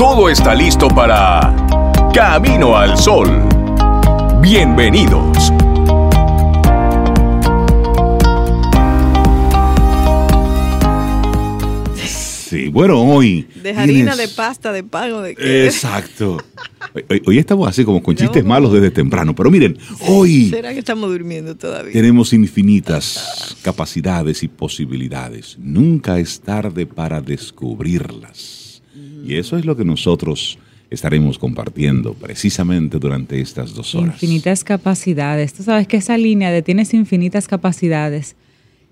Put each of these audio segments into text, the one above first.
todo está listo para Camino al Sol. Bienvenidos. Sí, bueno, hoy. De harina, de pasta, de pago, de qué. Exacto. Hoy, estamos así como con chistes malos desde temprano, pero miren, hoy. ¿Será que estamos durmiendo todavía? Tenemos infinitas capacidades y posibilidades. Nunca es tarde para descubrirlas. Y eso es lo que nosotros estaremos compartiendo precisamente durante estas dos horas. Infinitas capacidades. Tú sabes que esa línea de tienes infinitas capacidades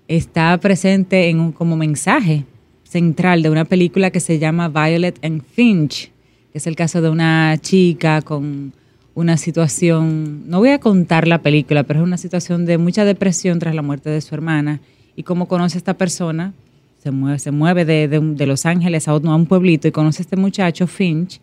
está presente en como mensaje central de una película que se llama Violet and Finch, que es el caso de una chica con una situación, no voy a contar la película, pero es una situación de mucha depresión tras la muerte de su hermana y cómo conoce a esta persona se mueve, se mueve de, Los Ángeles a, un pueblito y conoce a este muchacho, Finch,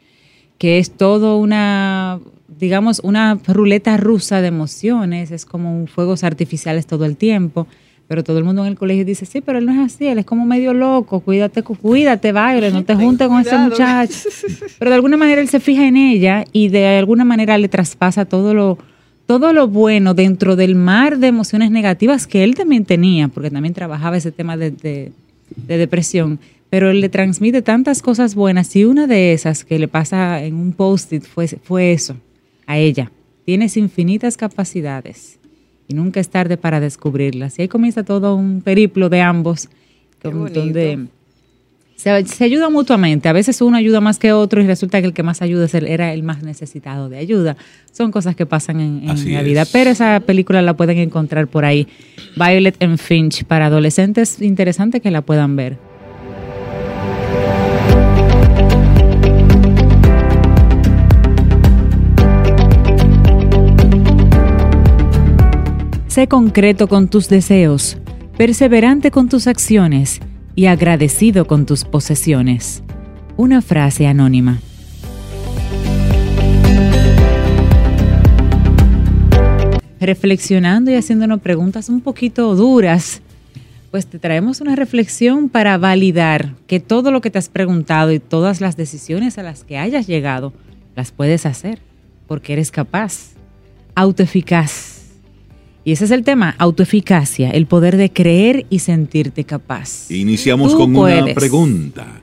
que es todo una, digamos, una ruleta rusa de emociones, es como fuegos artificiales todo el tiempo, pero todo el mundo en el colegio dice, sí, pero él no es así, él es como medio loco, cuídate, cuídate, baile, no te juntes con ese muchacho. Pero de alguna manera él se fija en ella y de alguna manera le traspasa todo lo, todo lo bueno dentro del mar de emociones negativas que él también tenía, porque también trabajaba ese tema de de depresión, pero él le transmite tantas cosas buenas y una de esas que le pasa en un post-it fue, fue eso, a ella. Tienes infinitas capacidades y nunca es tarde para descubrirlas. Y ahí comienza todo un periplo de ambos, donde se, se ayuda mutuamente. A veces uno ayuda más que otro y resulta que el que más ayuda era el más necesitado de ayuda. Son cosas que pasan en, la vida. Pero esa película la pueden encontrar por ahí. Violet and Finch para adolescentes. Interesante que la puedan ver. Sé concreto con tus deseos, perseverante con tus acciones y agradecido con tus posesiones. Una frase anónima. Reflexionando y haciéndonos preguntas un poquito duras, pues te traemos una reflexión para validar que todo lo que te has preguntado y todas las decisiones a las que hayas llegado, las puedes hacer, porque eres capaz, autoeficaz y ese es el tema, autoeficacia, el poder de creer y sentirte capaz. Iniciamos con una pregunta.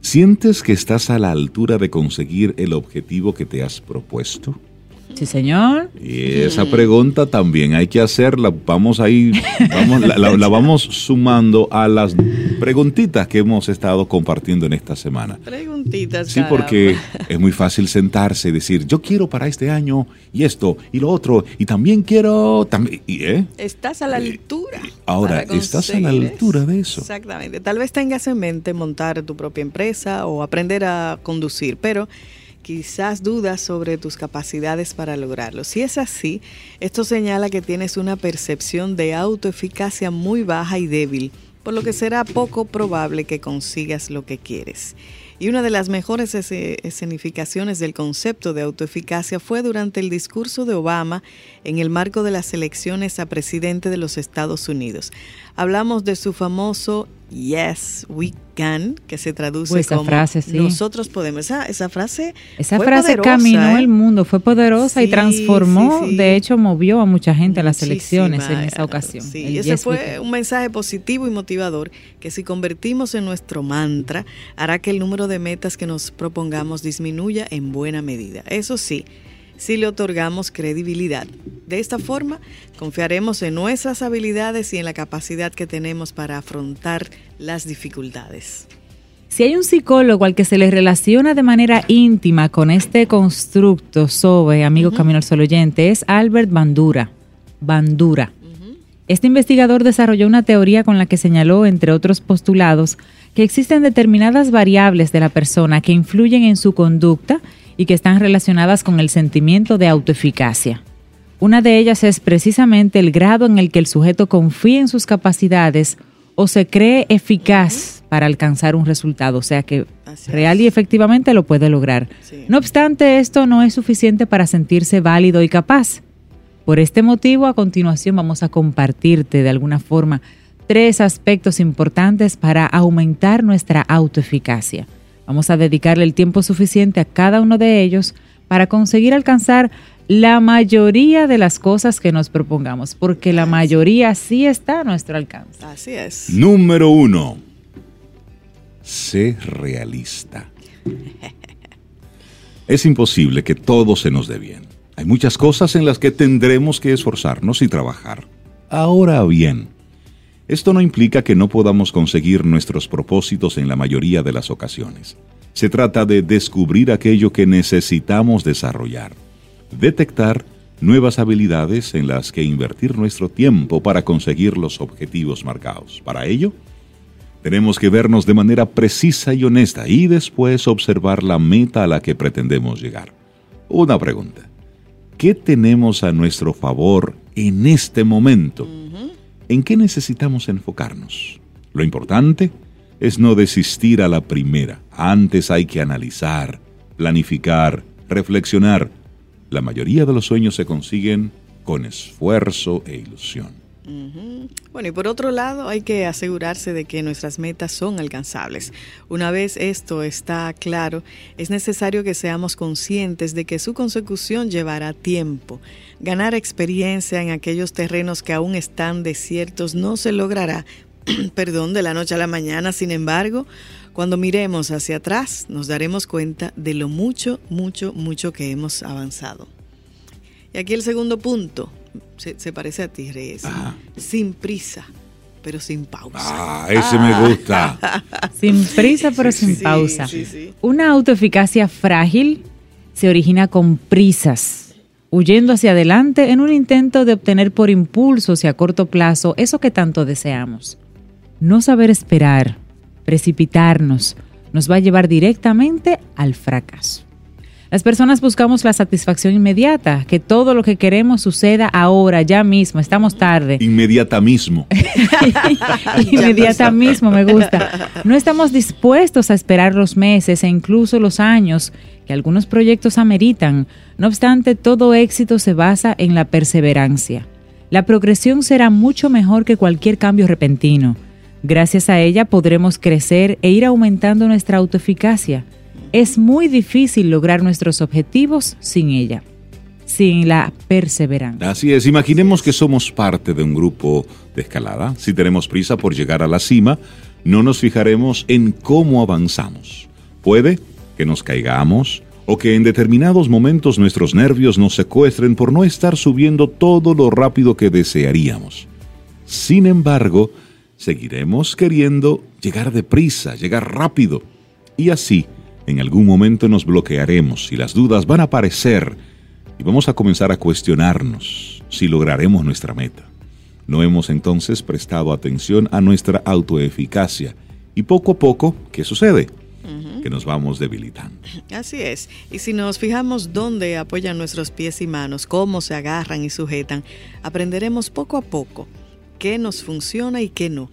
¿Sientes que estás a la altura de conseguir el objetivo que te has propuesto? Sí, señor. Y esa pregunta también hay que hacerla. Vamos ahí, vamos, la, vamos sumando a las preguntitas que hemos estado compartiendo en esta semana. Preguntitas. Sí, porque es muy fácil sentarse y decir, yo quiero para este año y esto y lo otro y también quiero también. ¿eh? Estás a la altura. Ahora, estás a la altura de eso. Exactamente. Tal vez tengas en mente montar tu propia empresa o aprender a conducir, pero quizás dudas sobre tus capacidades para lograrlo. Si es así, esto señala que tienes una percepción de autoeficacia muy baja y débil, por lo que será poco probable que consigas lo que quieres. Y una de las mejores escenificaciones del concepto de autoeficacia fue durante el discurso de Obama en el marco de las elecciones a presidente de los Estados Unidos. Hablamos de su famoso Yes, we can, que se traduce pues como frase, nosotros podemos. Esa, esa frase Esa frase caminó ¿eh? el mundo, fue poderosa y transformó, de hecho movió a mucha gente a las elecciones en esa ocasión. Sí, ese fue un mensaje positivo y motivador que si convertimos en nuestro mantra hará que el número de metas que nos propongamos disminuya en buena medida. Eso sí, si le otorgamos credibilidad. De esta forma, confiaremos en nuestras habilidades y en la capacidad que tenemos para afrontar las dificultades. Si hay un psicólogo al que se le relaciona de manera íntima con este constructo sobre, amigo Camino al Sol oyente, es Albert Bandura. Bandura. Este investigador desarrolló una teoría con la que señaló, entre otros postulados, que existen determinadas variables de la persona que influyen en su conducta y que están relacionadas con el sentimiento de autoeficacia. Una de ellas es precisamente el grado en el que el sujeto confía en sus capacidades o se cree eficaz para alcanzar un resultado, o sea que real y efectivamente lo puede lograr. No obstante, esto no es suficiente para sentirse válido y capaz. Por este motivo, a continuación vamos a compartirte de alguna forma tres aspectos importantes para aumentar nuestra autoeficacia. Vamos a dedicarle el tiempo suficiente a cada uno de ellos para conseguir alcanzar la mayoría de las cosas que nos propongamos, porque la mayoría sí está a nuestro alcance. Así es. Número uno, sé realista. Es imposible que todo se nos dé bien. Hay muchas cosas en las que tendremos que esforzarnos y trabajar. Ahora bien, esto no implica que no podamos conseguir nuestros propósitos en la mayoría de las ocasiones. Se trata de descubrir aquello que necesitamos desarrollar detectar nuevas habilidades en las que invertir nuestro tiempo para conseguir los objetivos marcados. Para ello, tenemos que vernos de manera precisa y honesta y después observar la meta a la que pretendemos llegar. Una pregunta. ¿Qué tenemos a nuestro favor en este momento? ¿En qué necesitamos enfocarnos? Lo importante es no desistir a la primera. Antes hay que analizar, planificar, reflexionar la mayoría de los sueños se consiguen con esfuerzo e ilusión. Bueno, y por otro lado, hay que asegurarse de que nuestras metas son alcanzables. Una vez esto está claro, es necesario que seamos conscientes de que su consecución llevará tiempo. Ganar experiencia en aquellos terrenos que aún están desiertos no se logrará, perdón, de la noche a la mañana. Sin embargo, cuando miremos hacia atrás, nos daremos cuenta de lo mucho, mucho, mucho que hemos avanzado. Y aquí el segundo punto, se, parece a ti, Reyes. Sin prisa, pero sin pausa. Ah, ese me gusta. sin prisa, pero sin pausa. Una autoeficacia frágil se origina con prisas, huyendo hacia adelante en un intento de obtener por impulsos y a corto plazo eso que tanto deseamos. No saber esperar, precipitarnos, nos va a llevar directamente al fracaso. Las personas buscamos la satisfacción inmediata, que todo lo que queremos suceda ahora, ya mismo, estamos tarde. Inmediata mismo. Inmediata mismo, me gusta. No estamos dispuestos a esperar los meses e incluso los años que algunos proyectos ameritan. No obstante, todo éxito se basa en la perseverancia. La progresión será mucho mejor que cualquier cambio repentino. Gracias a ella podremos crecer e ir aumentando nuestra autoeficacia. Es muy difícil lograr nuestros objetivos sin ella, sin la perseverancia. Así es, imaginemos que somos parte de un grupo de escalada. Si tenemos prisa por llegar a la cima, no nos fijaremos en cómo avanzamos. Puede que nos caigamos o que en determinados momentos nuestros nervios nos secuestren por no estar subiendo todo lo rápido que desearíamos. Sin embargo, seguiremos queriendo llegar deprisa, llegar rápido. Y así, en algún momento nos bloquearemos y las dudas van a aparecer y vamos a comenzar a cuestionarnos si lograremos nuestra meta. No hemos entonces prestado atención a nuestra autoeficacia y poco a poco, ¿qué sucede? Que nos vamos debilitando. Así es. Y si nos fijamos dónde apoyan nuestros pies y manos, cómo se agarran y sujetan, aprenderemos poco a poco qué nos funciona y qué no.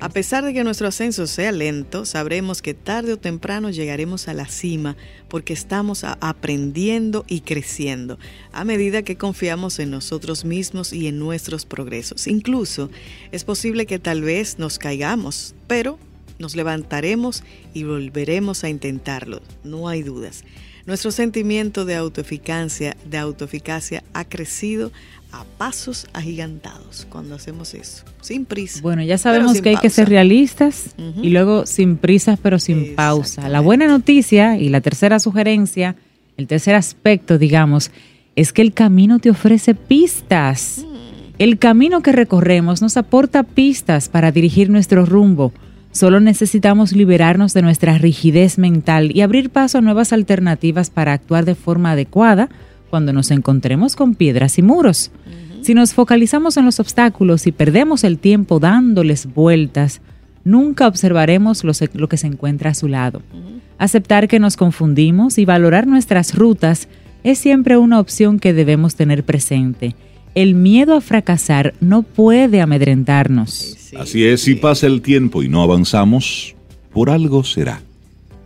A pesar de que nuestro ascenso sea lento, sabremos que tarde o temprano llegaremos a la cima porque estamos aprendiendo y creciendo a medida que confiamos en nosotros mismos y en nuestros progresos. Incluso es posible que tal vez nos caigamos, pero nos levantaremos y volveremos a intentarlo, no hay dudas. Nuestro sentimiento de autoeficacia, de autoeficacia ha crecido a pasos agigantados cuando hacemos eso, sin prisa. Bueno, ya sabemos que hay que ser realistas y luego sin prisas pero sin pausa. La buena noticia y la tercera sugerencia, el tercer aspecto, digamos, es que el camino te ofrece pistas. Mm. El camino que recorremos nos aporta pistas para dirigir nuestro rumbo. Solo necesitamos liberarnos de nuestra rigidez mental y abrir paso a nuevas alternativas para actuar de forma adecuada cuando nos encontremos con piedras y muros. Si nos focalizamos en los obstáculos y perdemos el tiempo dándoles vueltas, nunca observaremos lo, lo que se encuentra a su lado. Aceptar que nos confundimos y valorar nuestras rutas es siempre una opción que debemos tener presente. El miedo a fracasar no puede amedrentarnos. Así es, si pasa el tiempo y no avanzamos, por algo será.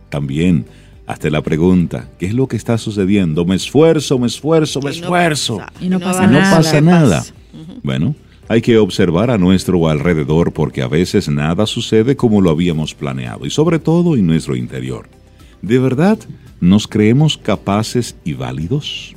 También, hasta la pregunta, ¿qué es lo que está sucediendo? Me esfuerzo, me esfuerzo, me esfuerzo. Y no pasa Y no nada. pasa nada. Bueno, hay que observar a nuestro alrededor porque a veces nada sucede como lo habíamos planeado y sobre todo en nuestro interior. ¿De verdad nos creemos capaces y válidos?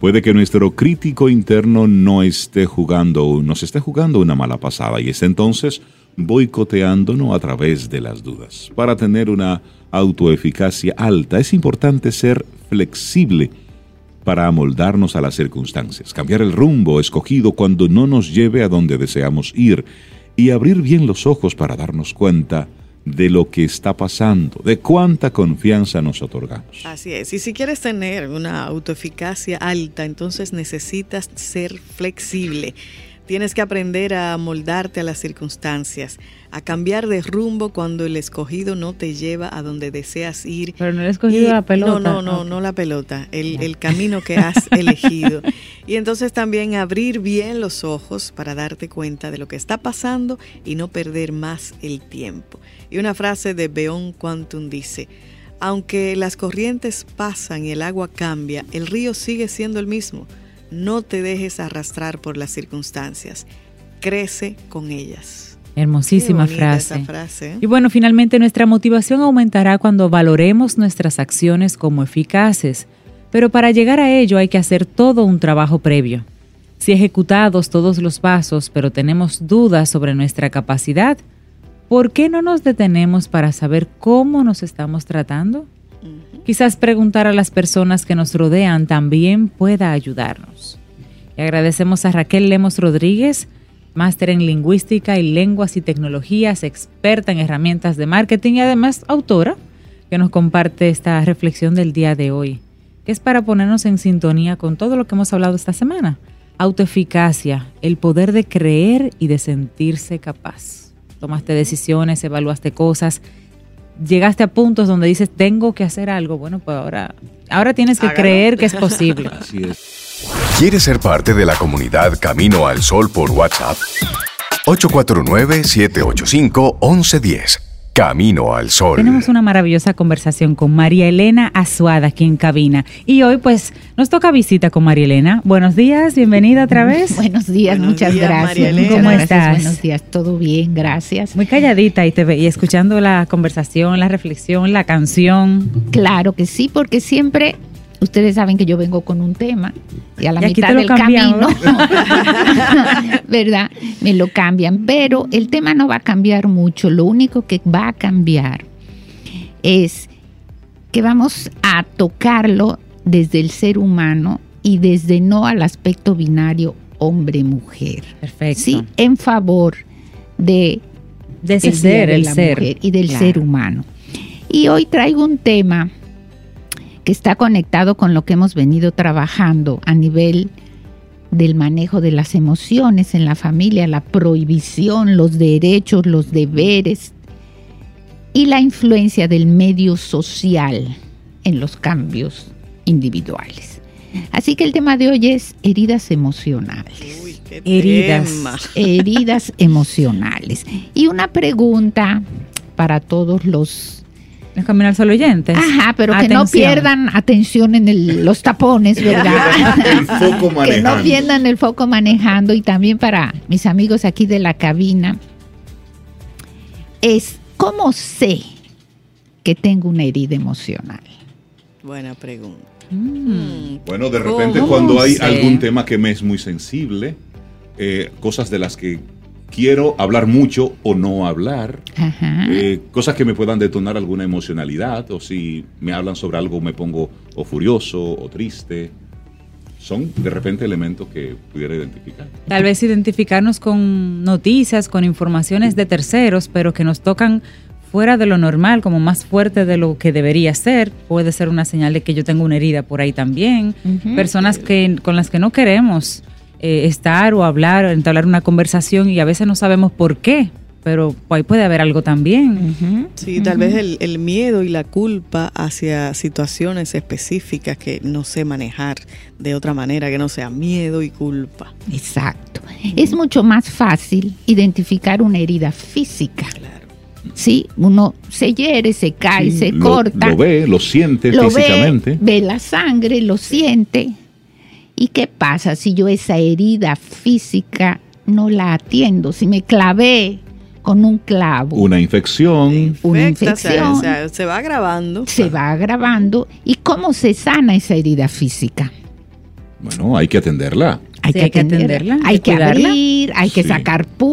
Puede que nuestro crítico interno no esté jugando, nos esté jugando una mala pasada y esté entonces boicoteándonos a través de las dudas. Para tener una autoeficacia alta es importante ser flexible para amoldarnos a las circunstancias, cambiar el rumbo escogido cuando no nos lleve a donde deseamos ir y abrir bien los ojos para darnos cuenta de lo que está pasando, de cuánta confianza nos otorgamos. Así es. Y si quieres tener una autoeficacia alta, entonces necesitas ser flexible. Tienes que aprender a moldarte a las circunstancias, a cambiar de rumbo cuando el escogido no te lleva a donde deseas ir. Pero no he escogido Y- la pelota. No, no, no, no la pelota, el, el camino que has elegido. Y entonces también abrir bien los ojos para darte cuenta de lo que está pasando y no perder más el tiempo. Y una frase de Beon Quantum dice, aunque las corrientes pasan y el agua cambia, el río sigue siendo el mismo. No te dejes arrastrar por las circunstancias. Crece con ellas. Hermosísima frase, ¿eh? Y bueno, finalmente nuestra motivación aumentará cuando valoremos nuestras acciones como eficaces. Pero para llegar a ello hay que hacer todo un trabajo previo. Si ejecutados todos los pasos, pero tenemos dudas sobre nuestra capacidad, ¿por qué no nos detenemos para saber cómo nos estamos tratando? Quizás preguntar a las personas que nos rodean también pueda ayudarnos. Y agradecemos a Raquel Lemos Rodríguez, máster en lingüística y lenguas y tecnologías, experta en herramientas de marketing y además autora, que nos comparte esta reflexión del día de hoy, que es para ponernos en sintonía con todo lo que hemos hablado esta semana. Autoeficacia, el poder de creer y de sentirse capaz. Tomaste decisiones, evaluaste cosas, llegaste a puntos donde dices, tengo que hacer algo. Bueno, pues ahora, ahora tienes que Hágalo. creer que es posible. Así es. ¿Quieres ser parte de la comunidad Camino al Sol por WhatsApp? 849-785-1110. Camino al Sol. Tenemos una maravillosa conversación con María Elena Azuada aquí en cabina. Y hoy pues nos toca visita con María Elena. Buenos días, bienvenida otra vez. Buenos días, Buenos muchas días, gracias. María Elena. Muchas ¿Cómo gracias, estás? Buenos días, todo bien, gracias. Muy calladita y te ve, y escuchando la conversación, la reflexión, la canción. Claro que sí, porque siempre ustedes saben que yo vengo con un tema y a la Y mitad del camino, ¿verdad? Me lo cambian, pero el tema no va a cambiar mucho. Lo único que va a cambiar es que vamos a tocarlo desde el ser humano y desde no al aspecto binario hombre-mujer. Perfecto. Sí, en favor de de ese el ser, de el la ser. mujer y del Claro. ser humano. Y hoy traigo un tema que está conectado con lo que hemos venido trabajando a nivel del manejo de las emociones en la familia, la prohibición, los derechos, los deberes y la influencia del medio social en los cambios individuales. Así que el tema de hoy es heridas emocionales Uy, qué Heridas. tema. heridas emocionales. Y una pregunta para todos los... Los Camino al oyentes. Ajá, pero que no pierdan atención en el- los tapones, ¿verdad? El foco que no manejando. pierdan el foco manejando. Y también para mis amigos aquí de la cabina, es cómo sé que tengo una herida emocional. Buena pregunta. Mm. Bueno, de repente ¿Cómo cuando hay sé? algún tema que me es muy sensible, eh, cosas de las que quiero hablar mucho o no hablar, Ajá. eh, cosas que me puedan detonar alguna emocionalidad, o si me hablan sobre algo me pongo o furioso o triste. Son de repente elementos que pudiera identificar. Tal vez identificarnos con noticias, con informaciones de terceros, pero que nos tocan fuera de lo normal, como más fuerte de lo que debería ser, puede ser una señal de que yo tengo una herida por ahí también. Personas que, con las que no queremos eh, estar o hablar, o entablar una conversación y a veces no sabemos por qué, pero ahí puede haber algo también. Sí, tal vez el, el miedo y la culpa hacia situaciones específicas que no sé manejar de otra manera que no sea miedo y culpa. Exacto. Es mucho más fácil identificar una herida física. Sí, uno se hiere, se cae, Sí, se lo- corta. Lo ve, lo siente lo físicamente. Ve, ve la sangre, lo siente. ¿Y qué pasa si yo esa herida física no la atiendo? Si me clavé con un clavo, Una infección. una infección, o sea, se va agravando. se va agravando. ¿Y cómo se sana esa herida física? Bueno, hay que atenderla. Hay Sí, que hay que atenderla, hay que que cuidarla. abrir, hay que Sí. sacar pus,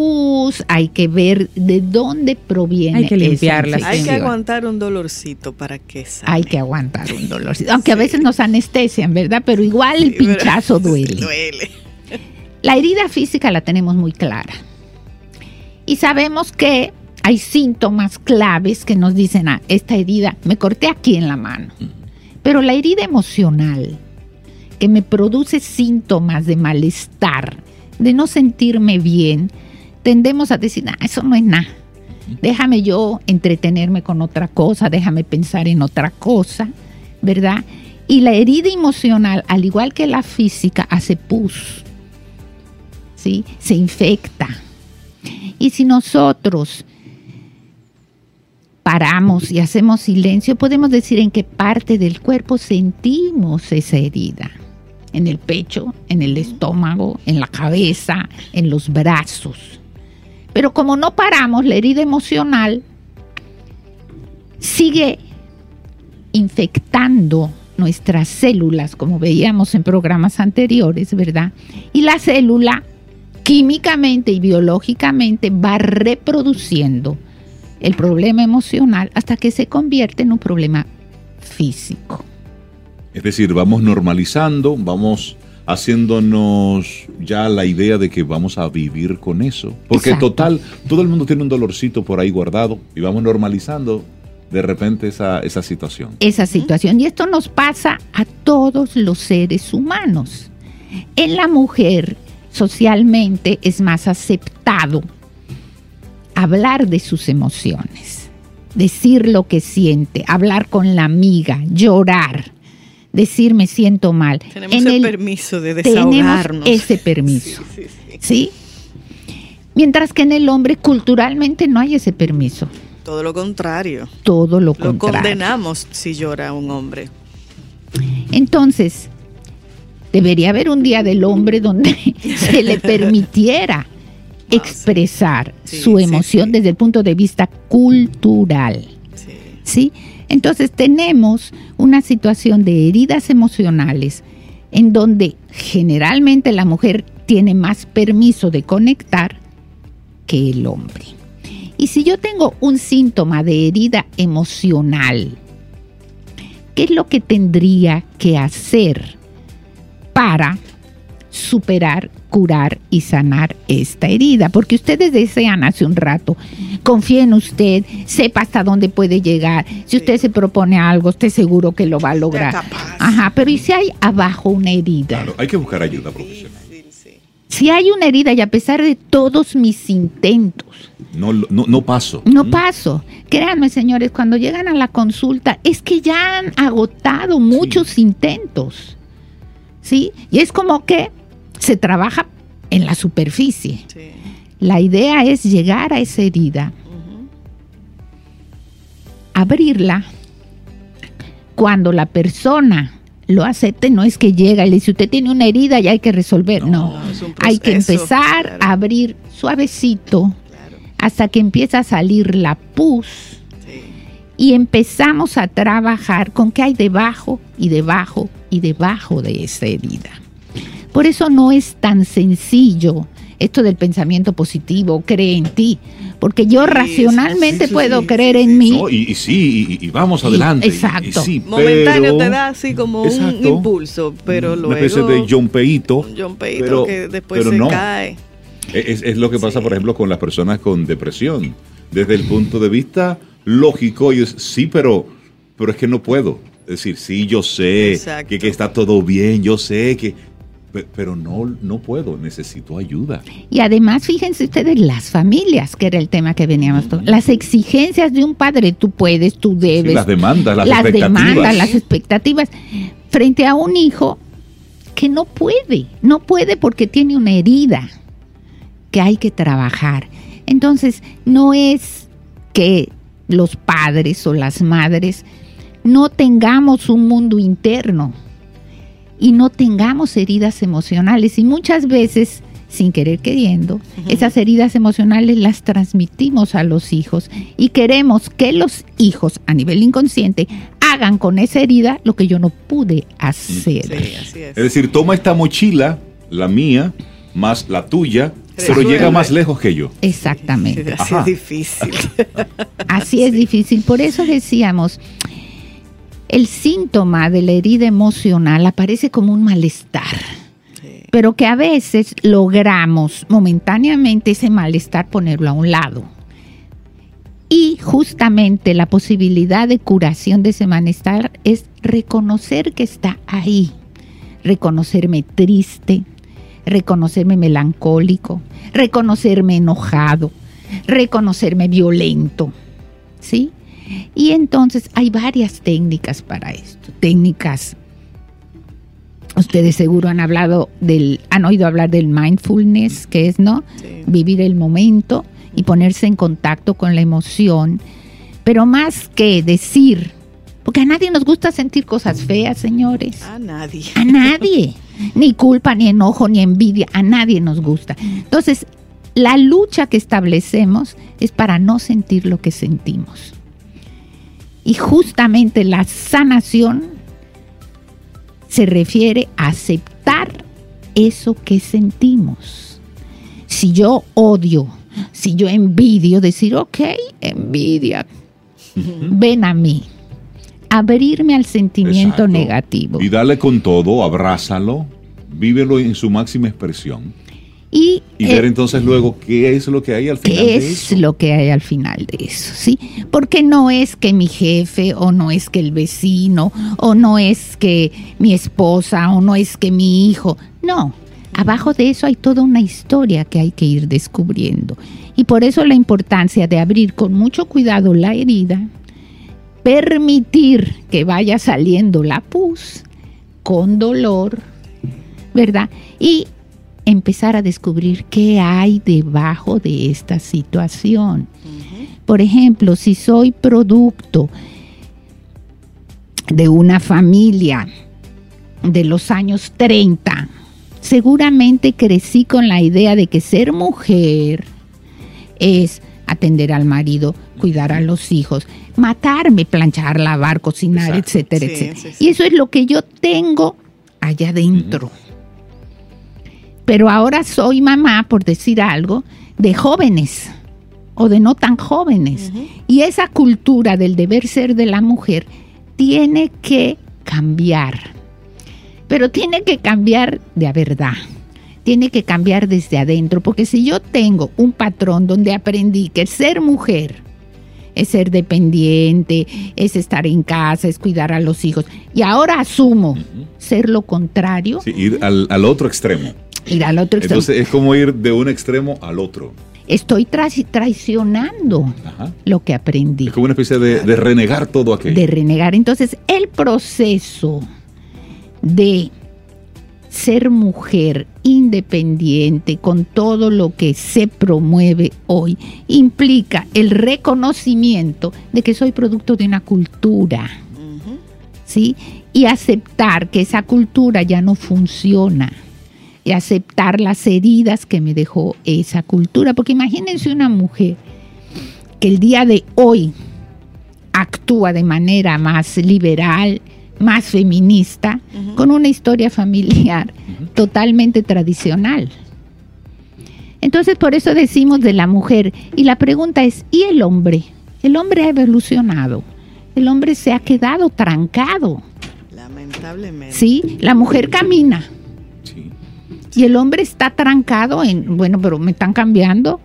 hay que ver de dónde proviene. Hay que limpiarla. Hay que aguantar un dolorcito para que sane. Hay que aguantar un dolorcito. Aunque a veces nos anestesian, ¿verdad? Pero igual el pinchazo sí, duele. duele. La herida física la tenemos muy clara. Y sabemos que hay síntomas claves que nos dicen, ah, esta herida, me corté aquí en la mano. Pero la herida emocional, que me produce síntomas de malestar, de no sentirme bien, tendemos a decir, ah, eso no es nada. Déjame yo entretenerme con otra cosa, déjame pensar en otra cosa, ¿verdad? Y la herida emocional, al igual que la física, hace pus. ¿sí? Se infecta. Y si nosotros paramos y hacemos silencio, podemos decir en qué parte del cuerpo sentimos esa herida. En el pecho, en el estómago, en la cabeza, en los brazos. Pero como no paramos, la herida emocional sigue infectando nuestras células, como veíamos en programas anteriores, ¿verdad? Y la célula químicamente y biológicamente va reproduciendo el problema emocional hasta que se convierte en un problema físico. Es decir, vamos normalizando, vamos haciéndonos ya la idea de que vamos a vivir con eso. Porque Exacto. total, todo el mundo tiene un dolorcito por ahí guardado y vamos normalizando de repente esa, esa situación. Esa situación. Y esto nos pasa a todos los seres humanos. En la mujer, socialmente, es más aceptado hablar de sus emociones, decir lo que siente, hablar con la amiga, llorar, decir me siento mal. Tenemos En el, el- permiso de tenemos desahogarnos. ese permiso. Sí, sí, sí. ¿Sí? Mientras que en el hombre culturalmente no hay ese permiso. Todo lo contrario. Todo lo Lo contrario. condenamos si llora un hombre. Entonces, debería haber un día del hombre donde se le permitiera expresar Sí, su sí, emoción sí. desde el punto de vista cultural. Sí. Entonces tenemos una situación de heridas emocionales en donde generalmente la mujer tiene más permiso de conectar que el hombre. Y si yo tengo un síntoma de herida emocional, ¿qué es lo que tendría que hacer para superar, curar y sanar esta herida? Porque ustedes desean hace un rato, confíe en usted, sepa hasta dónde puede llegar. Si usted se propone algo, esté seguro que lo va a lograr. capaz. Ajá, pero ¿y si hay abajo una herida? Claro, hay que buscar ayuda profesional. Sí, sí. Si hay una herida y a pesar de todos mis intentos, No, no, no paso. no Mm. paso. Créanme, señores, cuando llegan a la consulta es que ya han agotado muchos intentos. ¿Sí? Y es como que se trabaja en la superficie. sí. La idea es llegar a esa herida, abrirla. Cuando la persona lo acepte, no es que llega y le dice, usted tiene una herida y hay que resolver. No, hay que empezar claro. a abrir suavecito Claro. hasta que empieza a salir la pus y empezamos a trabajar con qué hay debajo y debajo y debajo de esa herida. Por eso no es tan sencillo esto del pensamiento positivo, cree en ti, porque yo Sí, racionalmente sí, sí, puedo sí, creer sí, en mí. No, y, y sí, y, y vamos adelante. y- y exacto. sí, Momentáneo pero- te da así como un impulso, pero luego Una especie de jumpeíto. un jumpeíto pero- que después pero se no. cae. Es, es lo que pasa, Sí. por ejemplo, con las personas con depresión. Desde el punto de vista lógico, ellos sí, pero, pero es que no puedo. Es decir, sí, yo sé Exacto. que, que está todo bien, yo sé que... Pe- Pero no, no puedo, necesito ayuda. Y además, fíjense ustedes, las familias, que era el tema que veníamos tocando, las exigencias de un padre, tú puedes, tú debes, Sí, las demandas, las, las expectativas. demandas, las expectativas, frente a un hijo que no puede, no puede porque tiene una herida que hay que trabajar. Entonces, no es que los padres o las madres no tengamos un mundo interno y no tengamos heridas emocionales. Y muchas veces, sin querer queriendo, esas heridas emocionales las transmitimos a los hijos y queremos que los hijos, a nivel inconsciente, hagan con esa herida lo que yo no pude hacer. Sí, así es. Es decir, toma esta mochila, la mía, más la tuya, pero Resuelve. llega más lejos que yo. Exactamente. Así Ajá. es difícil. Así es difícil. Por eso decíamos, el síntoma de la herida emocional aparece como un malestar, Sí. pero que a veces logramos momentáneamente ese malestar ponerlo a un lado. Y justamente la posibilidad de curación de ese malestar es reconocer que está ahí, reconocerme triste, reconocerme melancólico, reconocerme enojado, reconocerme violento, ¿sí? Y entonces hay varias técnicas para esto, técnicas. Ustedes seguro han hablado del, han oído hablar del mindfulness, que es, ¿no? Sí. Vivir el momento y ponerse en contacto con la emoción. Pero más que decir, porque a nadie nos gusta sentir cosas feas, señores. A nadie. A nadie. Ni culpa, ni enojo, ni envidia. A nadie nos gusta. Entonces, la lucha que establecemos es para no sentir lo que sentimos. Y justamente la sanación se refiere a aceptar eso que sentimos. Si yo odio, si yo envidio, decir, ok, envidia, ven a mí. Abrirme al sentimiento Exacto. negativo. Y dale con todo, abrázalo, vívelo en su máxima expresión. Y, Y eh, ver entonces luego qué es lo que hay al final qué de es eso. lo que hay al final de eso, ¿sí? Porque no es que mi jefe o no es que el vecino o no es que mi esposa o no es que mi hijo, no. Abajo de eso hay toda una historia que hay que ir descubriendo. Y por eso la importancia de abrir con mucho cuidado la herida, permitir que vaya saliendo la pus con dolor, ¿verdad? Y empezar a descubrir qué hay debajo de esta situación. Por ejemplo, si soy producto de una familia de los años 30, seguramente crecí con la idea de que ser mujer es atender al marido, cuidar a los hijos, matarme, planchar, lavar, cocinar, Exacto. etcétera, Sí, etcétera. sí, sí. Y eso es lo que yo tengo allá adentro. Pero ahora soy mamá, por decir algo, de jóvenes o de no tan jóvenes. Y esa cultura del deber ser de la mujer tiene que cambiar. Pero tiene que cambiar de a verdad. Tiene que cambiar desde adentro. Porque si yo tengo un patrón donde aprendí que ser mujer es ser dependiente, es estar en casa, es cuidar a los hijos, y ahora asumo ser lo contrario, Sí, ir al, al otro extremo. Ir al otro extremo. Entonces es como ir de un extremo al otro. Estoy trai- traicionando Ajá. lo que aprendí. Es como una especie de, de renegar todo aquello. de renegar. Entonces, el proceso de ser mujer independiente con todo lo que se promueve hoy implica el reconocimiento de que soy producto de una cultura, ¿sí? Y aceptar que esa cultura ya no funciona. Y aceptar las heridas que me dejó esa cultura. Porque imagínense una mujer que el día de hoy actúa de manera más liberal, más feminista, con una historia familiar totalmente tradicional. Entonces, por eso decimos de la mujer. Y la pregunta es, ¿y el hombre? El hombre ha evolucionado. El hombre se ha quedado trancado. Lamentablemente. ¿Sí? La mujer camina. Y el hombre está trancado en, bueno, pero me están cambiando.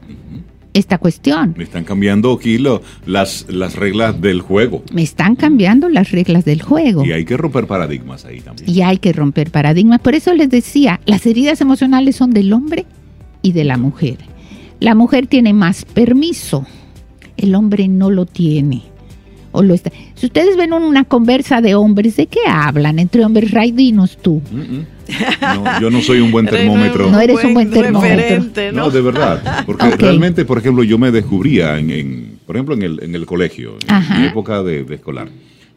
esta cuestión. Me están cambiando aquí lo- las, las reglas del juego. Me están cambiando las reglas del juego. Y hay que romper paradigmas ahí también. Y hay que romper paradigmas. Por eso les decía, las heridas emocionales son del hombre y de la mujer. La mujer tiene más permiso, el hombre no lo tiene. O lo está. Si ustedes ven una conversa de hombres, ¿de qué hablan? Entre hombres, Ray, dinos tú. Mm, mm. No, yo no soy un buen termómetro. No eres un buen termómetro. ¿no? No, de verdad. Porque realmente, por ejemplo, yo me descubría, en, en- por ejemplo, en el, en el colegio, en mi época de, de escolar.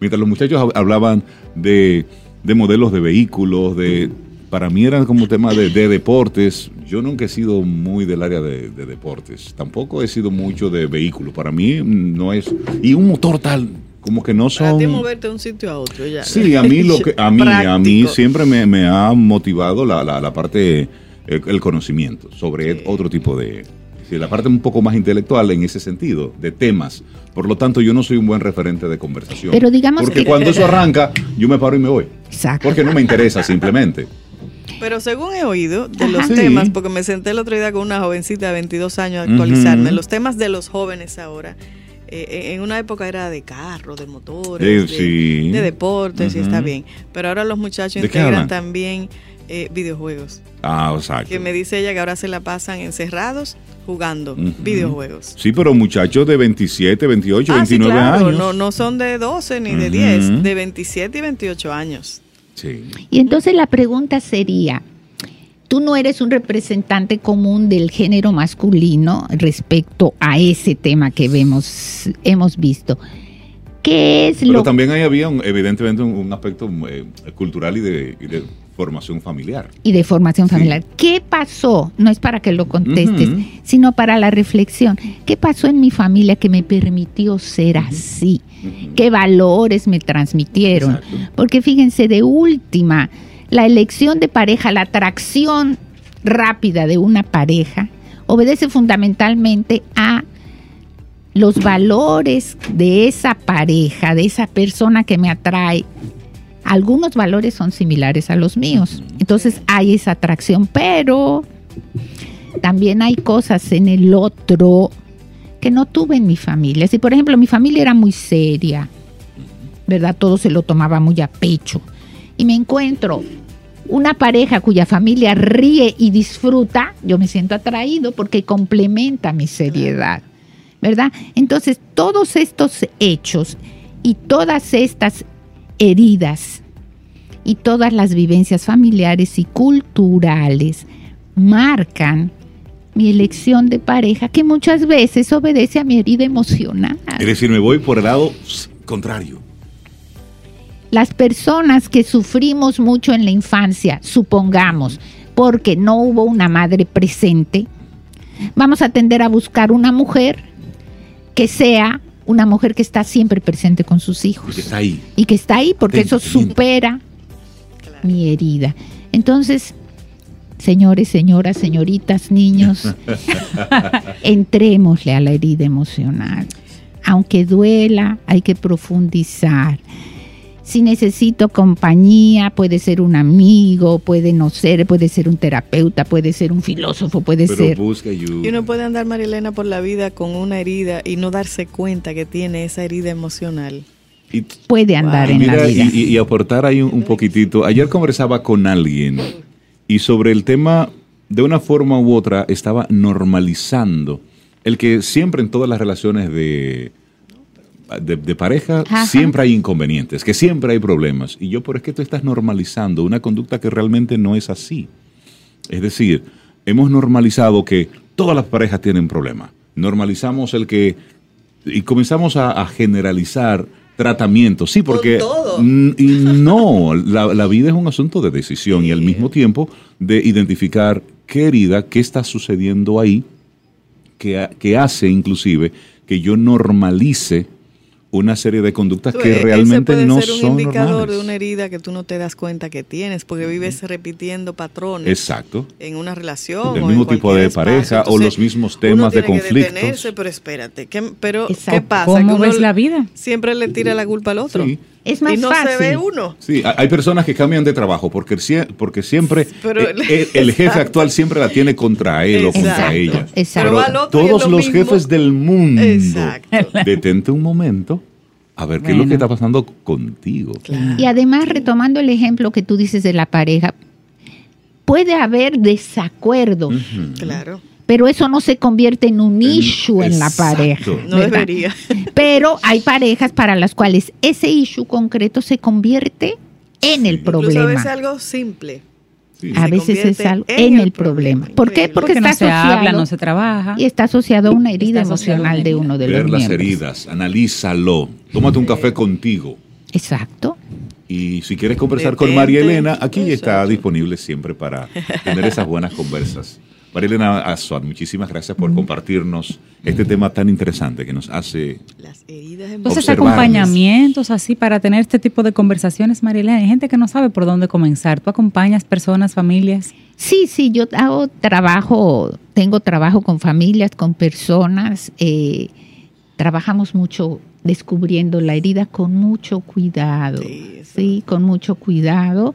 Mientras los muchachos hab- hablaban de, de modelos de vehículos, de para mí eran como tema de, de deportes. Yo nunca he sido muy del área de, de deportes. Tampoco he sido mucho de vehículos. Para mí mm, no es... Y un motor tal, como que no Para ti son... moverte de un sitio a otro ya. Sí, a mí lo que a mí a mí siempre me, me ha motivado la, la, la parte el, el conocimiento sobre otro tipo de sí, la parte un poco más intelectual en ese sentido de temas. Por lo tanto, yo no soy un buen referente de conversación. Pero digamos porque que- cuando eso arranca, yo me paro y me voy. Exacto. Porque no me interesa simplemente. Pero según he oído de Ajá. los Sí. temas, porque me senté el otro día con una jovencita de 22 años a actualizarme, Ujú. los temas de los jóvenes ahora. eh, en una época era de carro, de motores, Eh, de, sí. de deportes, y Ujú. está bien. Pero ahora los muchachos ¿De integran también eh, videojuegos. Ah, exacto. Que me dice ella que ahora se la pasan encerrados jugando Ujú. videojuegos. Sí, pero muchachos de 27, 28, Ah, sí, 29 claro, años. no, no son de 12 ni de Ujú. 10, de 27 y 28 años. Sí. Y entonces la pregunta sería, tú no eres un representante común del género masculino respecto a ese tema que vemos, hemos visto. ¿Qué es Pero lo también ahí había un- evidentemente un, un aspecto eh, cultural y de, y de formación familiar. y de formación Sí. familiar? ¿Qué pasó? No es para que lo contestes, sino para la reflexión. ¿Qué pasó en mi familia que me permitió ser así? ¿Qué valores me transmitieron? Exacto. Porque fíjense, de última, la elección de pareja, la atracción rápida de una pareja, obedece fundamentalmente a los valores de esa pareja, de esa persona que me atrae. Algunos valores son similares a los míos. Entonces hay esa atracción, pero también hay cosas en el otro que no tuve en mi familia. Si por ejemplo mi familia era muy seria, ¿verdad? Todo se lo tomaba muy a pecho. Y me encuentro una pareja cuya familia ríe y disfruta, yo me siento atraído porque complementa mi seriedad, ¿verdad? Entonces, todos estos hechos y todas estas heridas y todas las vivencias familiares y culturales marcan mi elección de pareja que muchas veces obedece a mi herida emocional. Es decir, me voy por el lado contrario. las personas que sufrimos mucho en la infancia, supongamos, porque no hubo una madre presente, vamos a tender a buscar una mujer que sea una mujer que está siempre presente con sus hijos Porque está ahí. y que está ahí porque eso supera mi herida. Entonces, señores, señoras, señoritas, niños, entrémosle a la herida emocional. Aunque duela, hay que profundizar. Si necesito compañía, puede ser un amigo, puede no ser, puede ser un terapeuta, puede ser un filósofo, puede Pero ser... busca ayuda. Y uno puede andar, Marilena, por la vida con una herida y no darse cuenta que tiene esa herida emocional. Y- Puede andar en la mira, vida. Y, y- y aportar ahí un, un poquitito. Ayer conversaba con alguien y sobre el tema, de una forma u otra, estaba normalizando el que siempre en todas las relaciones de, de, de pareja Ajá. siempre hay inconvenientes, que siempre hay problemas. Y yo, pero es que tú estás normalizando una conducta que realmente no es así. Es decir, hemos normalizado que todas las parejas tienen problemas. Normalizamos el que... Y comenzamos a, a generalizar tratamientos. Sí, porque... todo. Y no, la, la vida es un asunto de decisión y al mismo tiempo de identificar qué herida, qué está sucediendo ahí, que hace inclusive que yo normalice una serie de conductas que ese realmente puede no ser un son indicador normales. de una herida que tú no te das cuenta que tienes, porque vives repitiendo patrones Exacto. en una relación. Del o mismo en tipo de espacio. pareja o los mismos temas de tiene que conflictos. detenerse, pero espérate, ¿qué, pero ¿qué Exacto. pasa? ¿Cómo Que uno ves la vida? Siempre le tira la culpa al otro. Sí. Es más y no fácil. se ve uno. Sí, ha- hay personas que cambian de trabajo porque, porque siempre Pero- eh, eh, el jefe actual siempre la tiene contra él o contra ella. exacto. Pero todos lo los mismo. jefes del mundo, Exacto. detente un momento a ver qué es lo que está pasando contigo. Y además, retomando el ejemplo que tú dices de la pareja, puede haber desacuerdos, Ujú. Claro. Pero eso no se convierte en un issue en la pareja. No ¿verdad? debería. Pero hay parejas para las cuales ese issue concreto se convierte en el Incluso a problema. veces algo simple. Sí. A se veces es algo en en el el problema. problema. ¿Por qué? Porque, Porque no está se asociado habla, no se trabaja. y está asociado a una herida una emocional de uno de Ver los las miembros. heridas, analízalo, tómate un café contigo. Exacto. Y si quieres conversar con. María Elena, aquí está disponible siempre para tener esas buenas conversas. María Elena Azuad, muchísimas gracias por compartirnos este tema tan interesante que nos hace Las heridas Entonces, acompañamientos así para tener este tipo de conversaciones, Marilena. Hay gente que no sabe por dónde comenzar. ¿Tú acompañas personas, familias? Sí, sí, yo hago trabajo, tengo trabajo con familias, con personas, eh, trabajamos mucho descubriendo la herida con mucho cuidado, Sí, con mucho cuidado.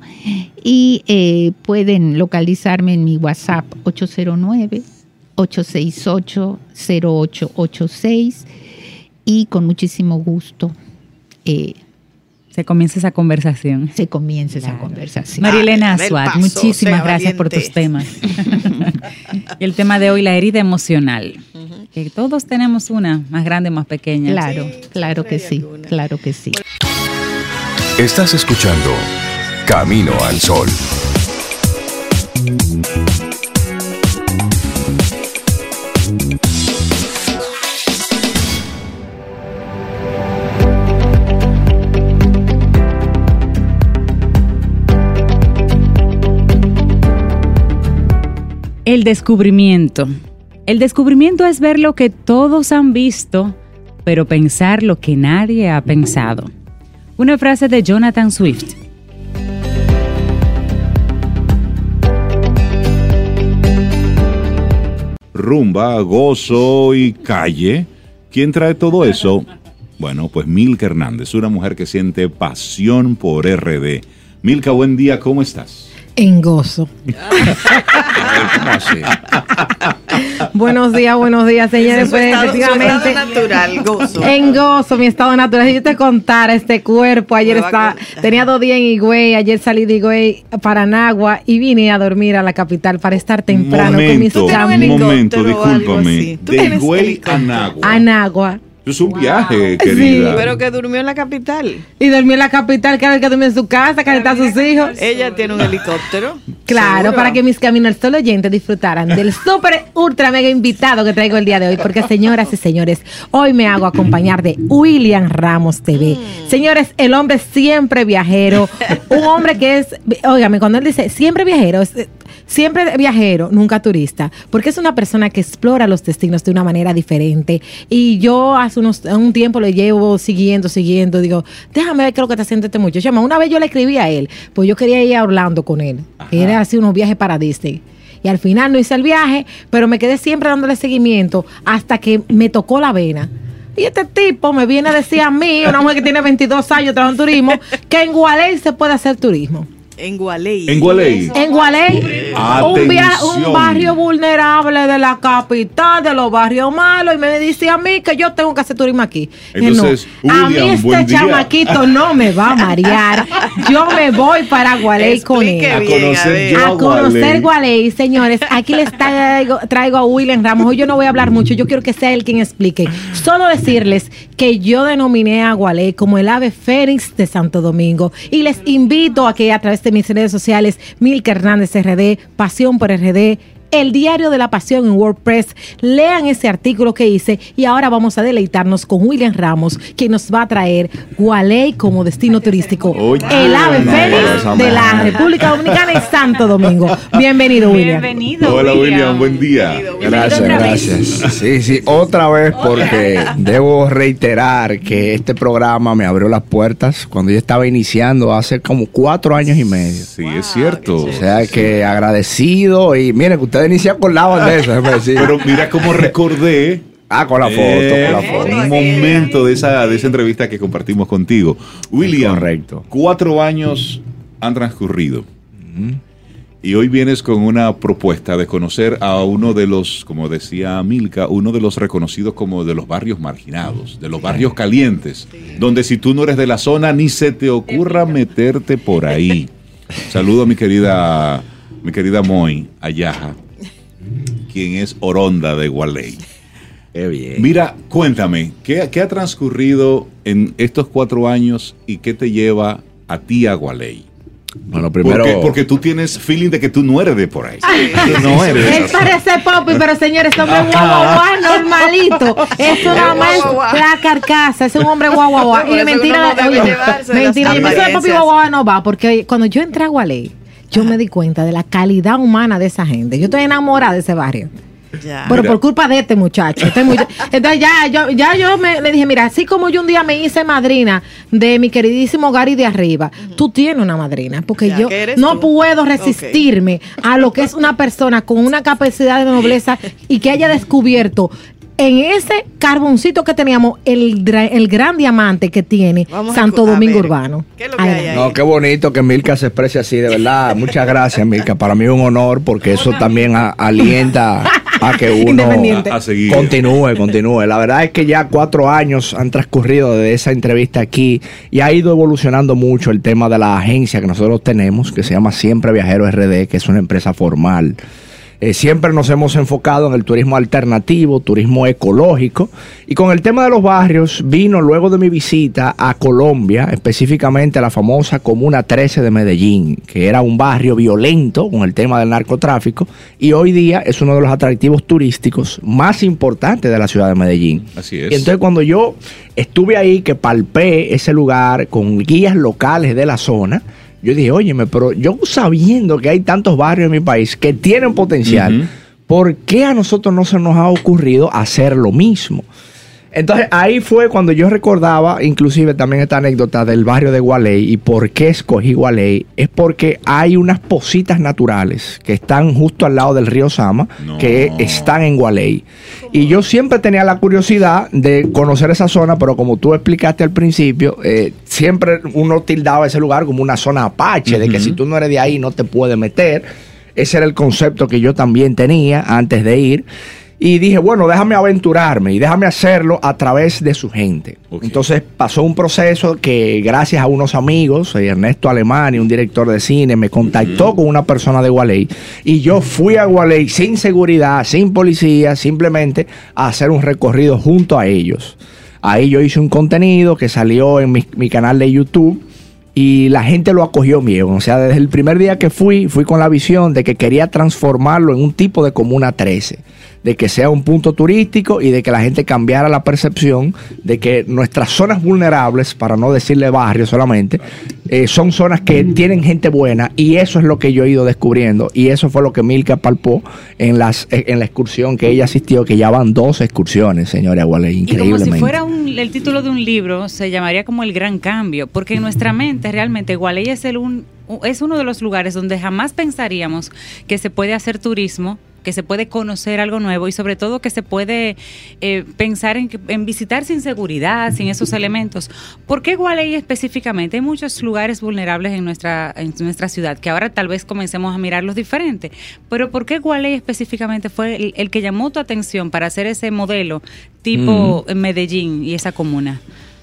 Y eh, pueden localizarme en mi WhatsApp 809-868-0886 y con muchísimo gusto eh, Se comienza esa conversación. se comienza esa conversación. Marilena Ah, Azuad, paso, muchísimas gracias por tus temas. y el tema de hoy, la herida emocional. Que todos tenemos una, más grande, más pequeña. Claro, Sí, claro que sí, alguna. claro que sí. Estás escuchando Camino al Sol. El descubrimiento. El descubrimiento es ver lo que todos han visto, pero pensar lo que nadie ha pensado. Una frase de Jonathan Swift. rumba, gozo y calle. ¿Quién trae todo eso? Bueno, pues Milka Hernández, una mujer que siente pasión por RD. Milka, buen día, ¿cómo estás? En gozo. Buenos días, buenos días, señores. Pues estado- su efectivamente, estado natural, gozo. en gozo, mi estado natural. Si yo te contara este cuerpo, ayer contar. tenía dos días en Higüey, ayer salí de Higüey para Nagua y vine a dormir a la capital para estar temprano con mis momento, Tú tienes un momento, discúlpame. De Higüey a. Nagua. a Nagua. Es un viaje, Sí. querida. Pero que durmió en la capital. Y dormí en la capital, cada vez que dormí en su casa, calentar a sus hijos. Ella tiene un helicóptero. Claro, Seguro. para que mis caminos solo oyentes disfrutaran del súper ultra mega invitado que traigo el día de hoy. Porque, señoras y señores, hoy me hago acompañar de William Ramos TV. Mm. Señores, el hombre siempre viajero. Un hombre que es, óigame, cuando él dice siempre viajero, es, siempre viajero, nunca turista. Porque es una persona que explora los destinos de una manera diferente. Y yo hace unos, un tiempo lo llevo siguiendo, siguiendo. Digo, déjame ver qué es lo que está haciendo este muchacho. Una vez yo le escribí a él, pues yo quería ir a Orlando con él. Era así unos viajes para Disney. Y al final no hice el viaje, pero me quedé siempre dándole seguimiento hasta que me tocó la vena. Y este tipo me viene a decir a mí, una mujer que tiene 22 años trabajando en turismo, que en Gualey se puede hacer turismo. En Gualey. En Gualey. En Gualey, un, via- un Atención. barrio vulnerable de la capital, de los barrios malos, y me dice a mí que yo tengo que hacer turismo aquí. Entonces, no, a mí este día. chamaquito no me va a marear. Yo me voy para Gualey con él. A conocer A conocer Gualey. Gualey, señores. Aquí les traigo, traigo a William Ramos. Hoy yo no voy a hablar mucho, yo quiero que sea él quien explique. Solo decirles que yo denominé a Gualey como el ave fénix de Santo Domingo. Y les invito a que a través de mis redes sociales, Milka Hernández RD, Pasión por RD, el diario de la pasión en WordPress. Lean ese artículo que hice y ahora vamos a deleitarnos con William Ramos, quien nos va a traer Gualey como destino turístico. Oye, el ave esa de la. República Dominicana y Santo Domingo. Bienvenido, William. Bienvenido. Hola William, buen día. Gracias, gracias. Sí, sí, otra vez porque debo reiterar que este programa me abrió las puertas cuando yo estaba iniciando hace como cuatro años y medio. Sí, es cierto. O sea que agradecido y miren que ustedes iniciaron con la déjeme decir. Pero mira cómo recordé Ah, con la foto, Eh, con la foto. Un momento de esa, de esa entrevista que compartimos contigo. William, Correcto. cuatro años han transcurrido. Y hoy vienes con una propuesta de conocer a uno de los, como decía Milka, uno de los reconocidos como de los barrios marginados, de los barrios calientes, donde si tú no eres de la zona ni se te ocurra meterte por ahí. Saludo a mi querida, mi querida Moy Ayaja, quien es Oronda de Gualey. Qué bien. Mira, cuéntame, ¿qué, qué ha transcurrido en estos cuatro años y qué te lleva a ti a Gualey? Bueno, primero. Porque, porque tú tienes feeling de que tú no eres de por ahí. Tú no eres de Él parece popi, pero señores, este hombre guau normalito. Eso nada más es la carcasa, es un hombre guau Y mentira, no las mentira, yo que popi guau no va, porque cuando yo entré a Gualey, yo me di cuenta de la calidad humana de esa gente. Yo estoy enamorada de ese barrio. Ya. Pero Mira. por culpa de este muchacho. este Entonces ya yo, ya yo me, le dije, mira, así como yo un día me hice madrina de mi queridísimo Gary de arriba, tú tienes una madrina, porque Ya, yo ¿qué eres no tú? puedo resistirme a lo que es una persona con una capacidad de nobleza y que haya descubierto en ese carboncito que teníamos el, dra- el gran diamante que tiene Vamos Santo Domingo ver, Urbano. ¿qué es lo que Ay, hay ahí? No, qué bonito que Milka se exprese así, de verdad. Muchas gracias, Milka. Para mí es un honor porque eso también a- alienta a que uno Independiente. A, a seguir. continúe, continúe. La verdad es que ya cuatro años han transcurrido de esa entrevista aquí y ha ido evolucionando mucho el tema de la agencia que nosotros tenemos, que se llama Siempre Viajero RD, que es una empresa formal. Eh, siempre nos hemos enfocado en el turismo alternativo, turismo ecológico. Y con el tema de los barrios, vino luego de mi visita a Colombia, específicamente a la famosa Comuna 13 de Medellín, que era un barrio violento con el tema del narcotráfico. Y hoy día es uno de los atractivos turísticos más importantes de la ciudad de Medellín. Así es. Y entonces cuando yo estuve ahí, que palpé ese lugar con guías locales de la zona, yo dije, óyeme, pero yo sabiendo que hay tantos barrios en mi país que tienen potencial. ¿por qué a nosotros no se nos ha ocurrido hacer lo mismo? Entonces ahí fue cuando yo recordaba, inclusive también esta anécdota del barrio de Gualey y por qué escogí Gualey, es porque hay unas positas naturales que están justo al lado del río Sama, No. que están en Gualey. Y yo siempre tenía la curiosidad de conocer esa zona, pero como tú explicaste al principio, eh, siempre uno tildaba ese lugar como una zona apache, de que si tú no eres de ahí no te puedes meter. Ese era el concepto que yo también tenía antes de ir. Y dije, bueno, déjame aventurarme y déjame hacerlo a través de su gente. Entonces pasó un proceso que gracias a unos amigos, eh, Ernesto Alemani, un director de cine, me contactó con una persona de Gualey y yo fui a Gualey sin seguridad, sin policía, simplemente a hacer un recorrido junto a ellos. Ahí yo hice un contenido que salió en mi, mi canal de YouTube y la gente lo acogió bien. O sea, desde el primer día que fui, fui con la visión de que quería transformarlo en un tipo de comuna 13, de que sea un punto turístico y de que la gente cambiara la percepción de que nuestras zonas vulnerables, para no decirle barrio solamente, eh, son zonas que tienen gente buena y eso es lo que yo he ido descubriendo y eso fue lo que Milka palpó en, las, en la excursión que ella asistió, que ya van dos excursiones, señora Guale, Y como increíblemente. si fuera un- el título de un libro, se llamaría como el gran cambio, porque en nuestra mente realmente Gualey es, el un, es uno de los lugares donde jamás pensaríamos que se puede hacer turismo que se puede conocer algo nuevo y sobre todo que se puede eh, pensar en, en visitar sin seguridad, sin esos elementos. ¿Por qué Gualey específicamente? Hay muchos lugares vulnerables en nuestra, en nuestra ciudad que ahora tal vez comencemos a mirarlos diferente, pero ¿por qué Gualey específicamente fue el, el que llamó tu atención para hacer ese modelo tipo en Medellín y esa comuna?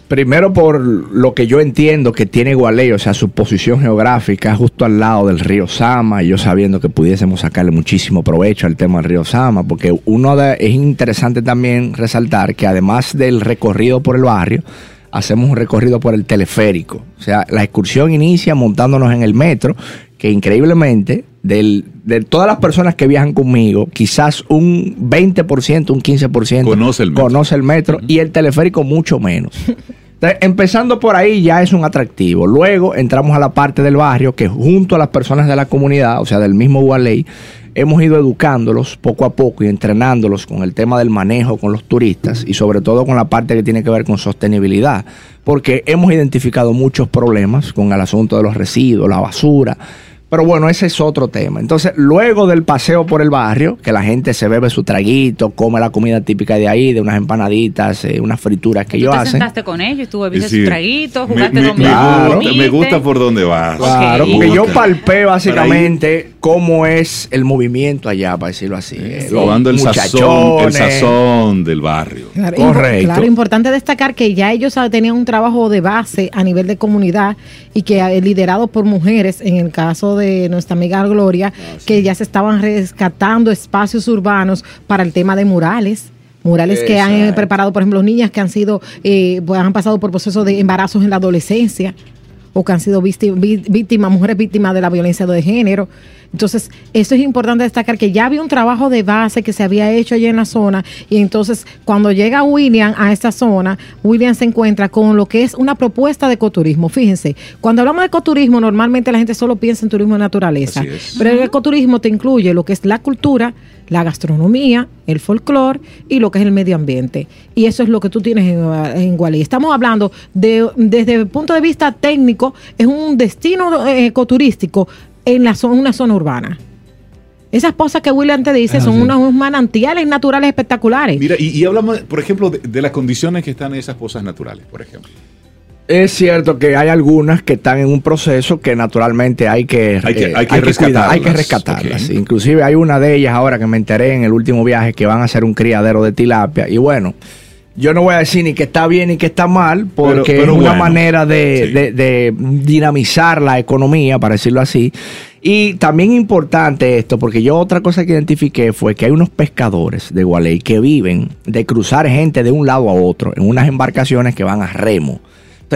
Primero por lo que yo entiendo que tiene Gualey, o sea, su posición geográfica justo al lado del río Sama, y yo sabiendo que pudiésemos sacarle muchísimo provecho al tema del río Sama, porque uno de, es interesante también resaltar que además del recorrido por el barrio, hacemos un recorrido por el teleférico. O sea, la excursión inicia montándonos en el metro, que increíblemente, del, de todas las personas que viajan conmigo, quizás un 20%, un 15% Conoce el metro. conoce el metro y el teleférico mucho menos. Entonces, empezando por ahí ya es un atractivo. Luego entramos a la parte del barrio que junto a las personas de la comunidad, o sea, del mismo Gualey, hemos ido educándolos poco a poco y entrenándolos con el tema del manejo con los turistas y sobre todo con la parte que tiene que ver con sostenibilidad, porque hemos identificado muchos problemas con el asunto de los residuos, la basura. Pero bueno, ese es otro tema. Entonces, luego del paseo por el barrio, que la gente se bebe su traguito, come la comida típica de ahí, de unas empanaditas, eh, unas frituras que Tú ellos te hacen. sentaste con ellos, tú bebiste decir, su traguito, me- jugaste me, gusta, comiste. me gusta por dónde vas. Claro, porque yo palpé básicamente cómo es el movimiento allá, para decirlo así. Eh, los Probando el sazón, el sazón del barrio. Claro, Correcto. Claro, importante destacar que ya ellos ah, tenían un trabajo de base a nivel de comunidad y que eh, liderado por mujeres, en el caso de nuestra amiga Gloria, que ya se estaban rescatando espacios urbanos para el tema de murales. Murales que han eh, preparado, por ejemplo, niñas que han sido, eh, pues, han pasado por procesos de embarazos en la adolescencia o que han sido vícti- ví- víctimas, mujeres víctimas de la violencia de género. Entonces, eso es importante destacar que ya había un trabajo de base que se había hecho allí en la zona y entonces cuando llega William a esta zona, William se encuentra con lo que es una propuesta de ecoturismo. Fíjense, cuando hablamos de ecoturismo, normalmente la gente solo piensa en turismo de naturaleza, pero el ecoturismo te incluye lo que es la cultura, la gastronomía, el folclore y lo que es el medio ambiente. Y eso es lo que tú tienes en, en. Estamos hablando de, desde el punto de vista técnico, es un destino eh, ecoturístico en la zona, una zona urbana. Esas cosas que William te dice son unos manantiales naturales espectaculares. Mira, y, y hablamos, por ejemplo, de, de las condiciones que están en esas pozas naturales, por ejemplo. Es cierto que hay algunas que están en un proceso que naturalmente hay que, Hay que- eh, hay que cuidar, hay que rescatarlas. rescatarlas. Ok. Inclusive hay una de ellas ahora que me enteré en el último viaje que van a hacer un criadero de tilapia. Y bueno, yo no voy a decir ni que está bien ni que está mal, porque Pero- pero es una bueno, manera de, sí. de- de dinamizar la economía, para decirlo así. Y también importante esto, porque yo otra cosa que identifiqué fue que hay unos pescadores de Gualey que viven de cruzar gente de un lado a otro en unas embarcaciones que van a remo.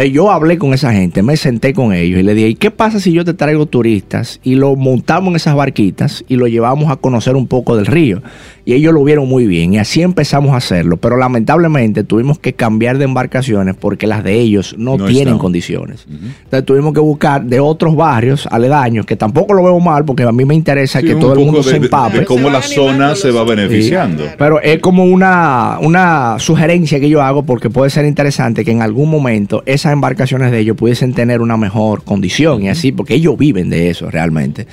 Yo hablé con esa gente, me senté con ellos y le dije, ¿y qué pasa si yo te traigo turistas y lo montamos en esas barquitas y lo llevamos a conocer un poco del río? Y ellos lo vieron muy bien y así empezamos a hacerlo, pero lamentablemente tuvimos que cambiar de embarcaciones porque las de ellos no, No tienen condiciones. Entonces tuvimos que buscar de otros barrios aledaños, que tampoco lo veo mal porque a mí me interesa Sí, que todo el mundo de- se empape. de cómo Se la zona se va beneficiando. Pero es como una, una sugerencia que yo hago porque puede ser interesante que en algún momento esas embarcaciones de ellos pudiesen tener una mejor condición y así, porque ellos viven de eso realmente.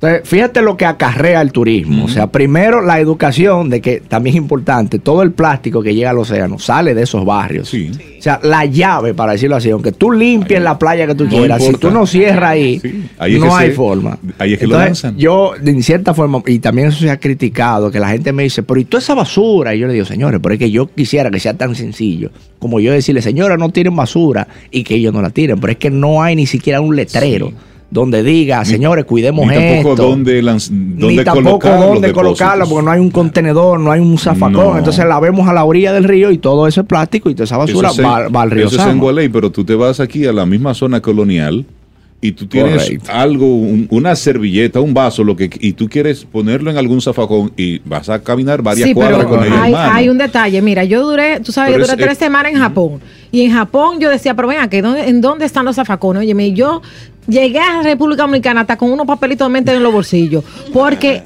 Entonces, fíjate lo que acarrea el turismo. O sea, primero la educación de que también es importante, todo el plástico que llega al océano sale de esos barrios. Sí. O sea, la llave, para decirlo así, aunque tú limpies Ahí. la playa que tú No quieras, si tú no cierras ahí, Sí. Ahí es no hay se- forma. ahí es que lo Entonces, lanzan. Yo, en cierta forma, y también eso se ha criticado, que la gente me dice, pero ¿y toda esa basura? Y yo le digo, señores, pero es que yo quisiera que sea tan sencillo como yo decirle, señores, no tiren basura y que ellos no la tiren, pero es que no hay ni siquiera un letrero. Donde diga, señores, cuidemos Ni tampoco esto. dónde, lanz- Ni tampoco dónde colocarla, porque no hay un contenedor, no hay un zafacón. No. Entonces la vemos a la orilla del río y todo eso es plástico y toda esa basura Eso es en- va, va al río Eso es en. Gualey, pero tú te vas aquí a la misma zona colonial y tú tienes Correcto. algo, un- una servilleta, un vaso, lo que y tú quieres ponerlo en algún zafacón y vas a caminar varias Sí, cuadras pero con ello en hay, hay un detalle. Mira, yo duré, tú sabes, Pero yo duré es- tres eh, semanas en Japón. Y en Japón yo decía, pero ven aquí, ¿dónde- ¿en dónde están los zafacones? Oye, yo llegué a República Dominicana hasta con unos papelitos de mente en los bolsillos. Porque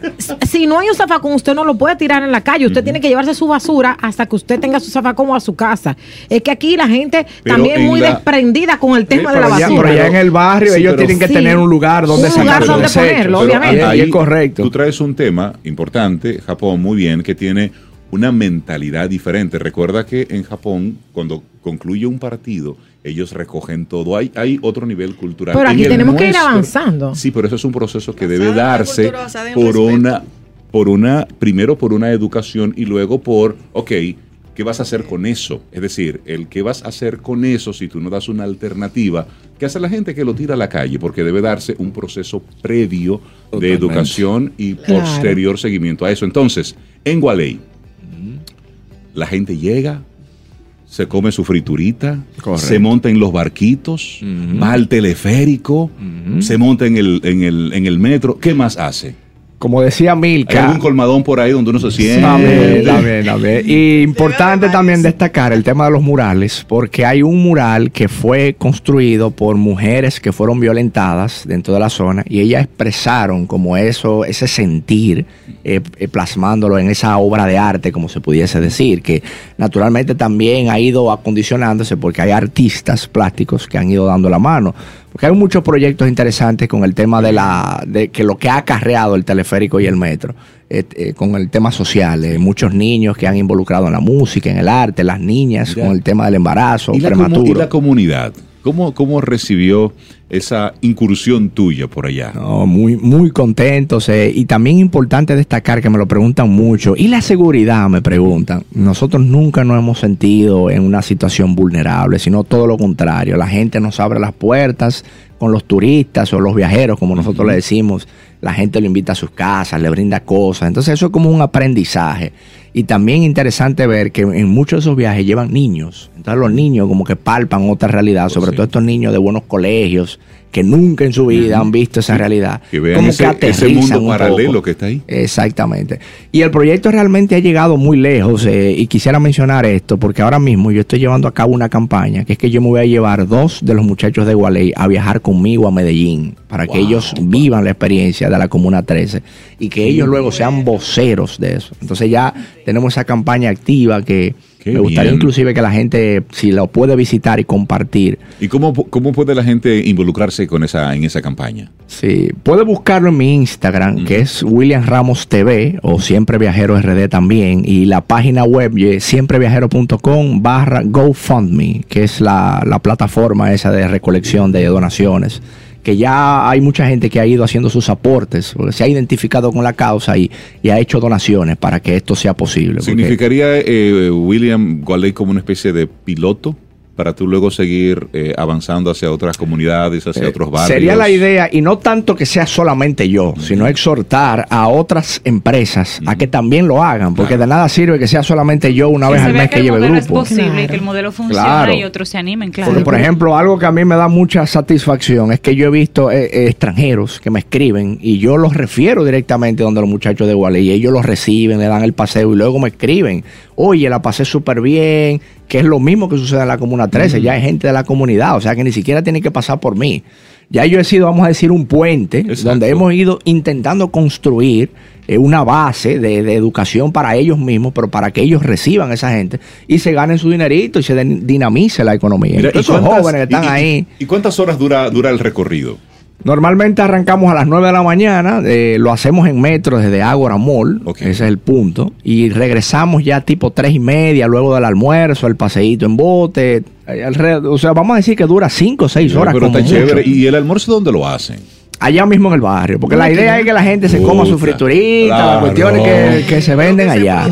si no hay un zafacón, usted no lo puede tirar en la calle. Usted tiene que llevarse su basura hasta que usted tenga su zafacón o a su casa. Es que aquí la gente Pero también en muy la- desprendida con el tema de la ya, basura. pero ya en el barrio Sí, ellos pero- tienen que Sí. tener un lugar donde Un lugar donde desechos. ponerlo, obviamente. Ahí es correcto. Tú traes un tema importante, Japón, muy bien, que tiene una mentalidad diferente. Recuerda que en Japón, cuando concluye un partido, ellos recogen todo. Hay, hay otro nivel cultural. Pero aquí tenemos que ir avanzando. Sí, pero eso es un proceso que debe darse por respeto. una, por una, primero por una educación y luego por, ok, ¿qué vas a hacer con eso? Es decir, el qué vas a hacer con eso si tú no das una alternativa. ¿Qué hace la gente que lo tira a la calle? Porque debe darse un proceso previo de educación y Claro. posterior seguimiento a eso. Entonces, en Gualey, la gente llega, se come su friturita, Correcto. se monta en los barquitos, va al teleférico, se monta en el, en, el, en el metro. ¿Qué más hace? Como decía ¿Hay Milka. algún colmadón por ahí donde uno se siente? También, también, también. Y importante también destacar el tema de los murales, porque hay un mural que fue construido por mujeres que fueron violentadas dentro de la zona y ellas expresaron como eso, ese sentir eh, eh, plasmándolo en esa obra de arte, como se pudiese decir, que naturalmente también ha ido acondicionándose porque hay artistas plásticos que han ido dando la mano. Porque hay muchos proyectos interesantes con el tema de la de que lo que ha acarreado el teleférico y el metro, eh, eh, con el tema social, eh, muchos niños que han involucrado en la música, en el arte, las niñas con el tema del embarazo ¿Y la, prematuro. y la comunidad? ¿Cómo, ¿Cómo recibió esa incursión tuya por allá? No, muy, muy contentos. eh, y también importante destacar que me lo preguntan mucho. Y la seguridad, me preguntan. Nosotros nunca nos hemos sentido en una situación vulnerable, sino todo lo contrario. La gente nos abre las puertas con los turistas o los viajeros, como nosotros le decimos. La gente lo invita a sus casas, le brinda cosas. Entonces eso es como un aprendizaje. Y también interesante ver que en muchos de esos viajes llevan niños. Entonces los niños como que palpan otra realidad, Pues sobre sí. todo estos niños de buenos colegios que nunca en su vida han visto esa realidad. Que vean como ese, ese aterrizan mundo un paralelo que está ahí. Exactamente. Y el proyecto realmente ha llegado muy lejos eh, y quisiera mencionar esto porque ahora mismo yo estoy llevando a cabo una campaña que es que yo me voy a llevar dos de los muchachos de Gualey a viajar conmigo a Medellín para que ellos wow. vivan la experiencia de la Comuna 13 y que ellos luego sean voceros de eso. Entonces ya tenemos esa campaña activa que Qué me gustaría bien. inclusive que la gente si lo puede visitar y compartir ¿Y cómo, cómo puede la gente involucrarse con esa, en esa campaña? Sí, puede buscarlo en mi Instagram, que es William Ramos TV o Siempre Viajero RD también. Y la página web siempreviajero.com barra GoFundMe, que es la, la plataforma esa de recolección de donaciones. Que ya hay mucha gente que ha ido haciendo sus aportes, se ha identificado con la causa y, y ha hecho donaciones para que esto sea posible. ¿Significaría eh, William Gualey como una especie de piloto para tú luego seguir eh, avanzando hacia otras comunidades, hacia Eh, otros barrios? Sería la idea, y no tanto que sea solamente yo, sino exhortar a otras empresas a que también lo hagan, porque Claro. de nada sirve que sea solamente yo una Que vez al mes que que el lleve modelo grupo. es posible, Claro. que el modelo funciona Claro. y otros se animen, claro. Porque, por ejemplo, algo que a mí me da mucha satisfacción es que yo he visto eh, eh, extranjeros que me escriben y yo los refiero directamente donde los muchachos de Gualey y ellos los reciben, le dan el paseo y luego me escriben, oye, la pasé súper bien, que es lo mismo que sucede en la Comuna 13, ya hay gente de la comunidad, o sea que ni siquiera tiene que pasar por mí. Ya yo he sido, vamos a decir, un puente Exacto. donde hemos ido intentando construir eh, una base de, de educación para ellos mismos, pero para que ellos reciban a esa gente y se ganen su dinerito y se den- dinamice la economía. Mira, Entonces, ¿y esos cuántas- jóvenes que están y- y- ahí. ¿Y cuántas horas dura, dura el recorrido? Normalmente arrancamos a las 9 de la mañana, eh, lo hacemos en metro desde Ágora Mall, ese es el punto, y regresamos ya tipo 3 y media, luego del almuerzo, el paseíto en bote, eh, alrededor- o sea, vamos a decir que dura 5 o 6 horas. Pero como está mucho. chévere. ¿Y el almuerzo dónde lo hacen? Allá mismo en el barrio, porque la idea es que la gente se coma su friturita, las cuestiones que, que se venden que allá.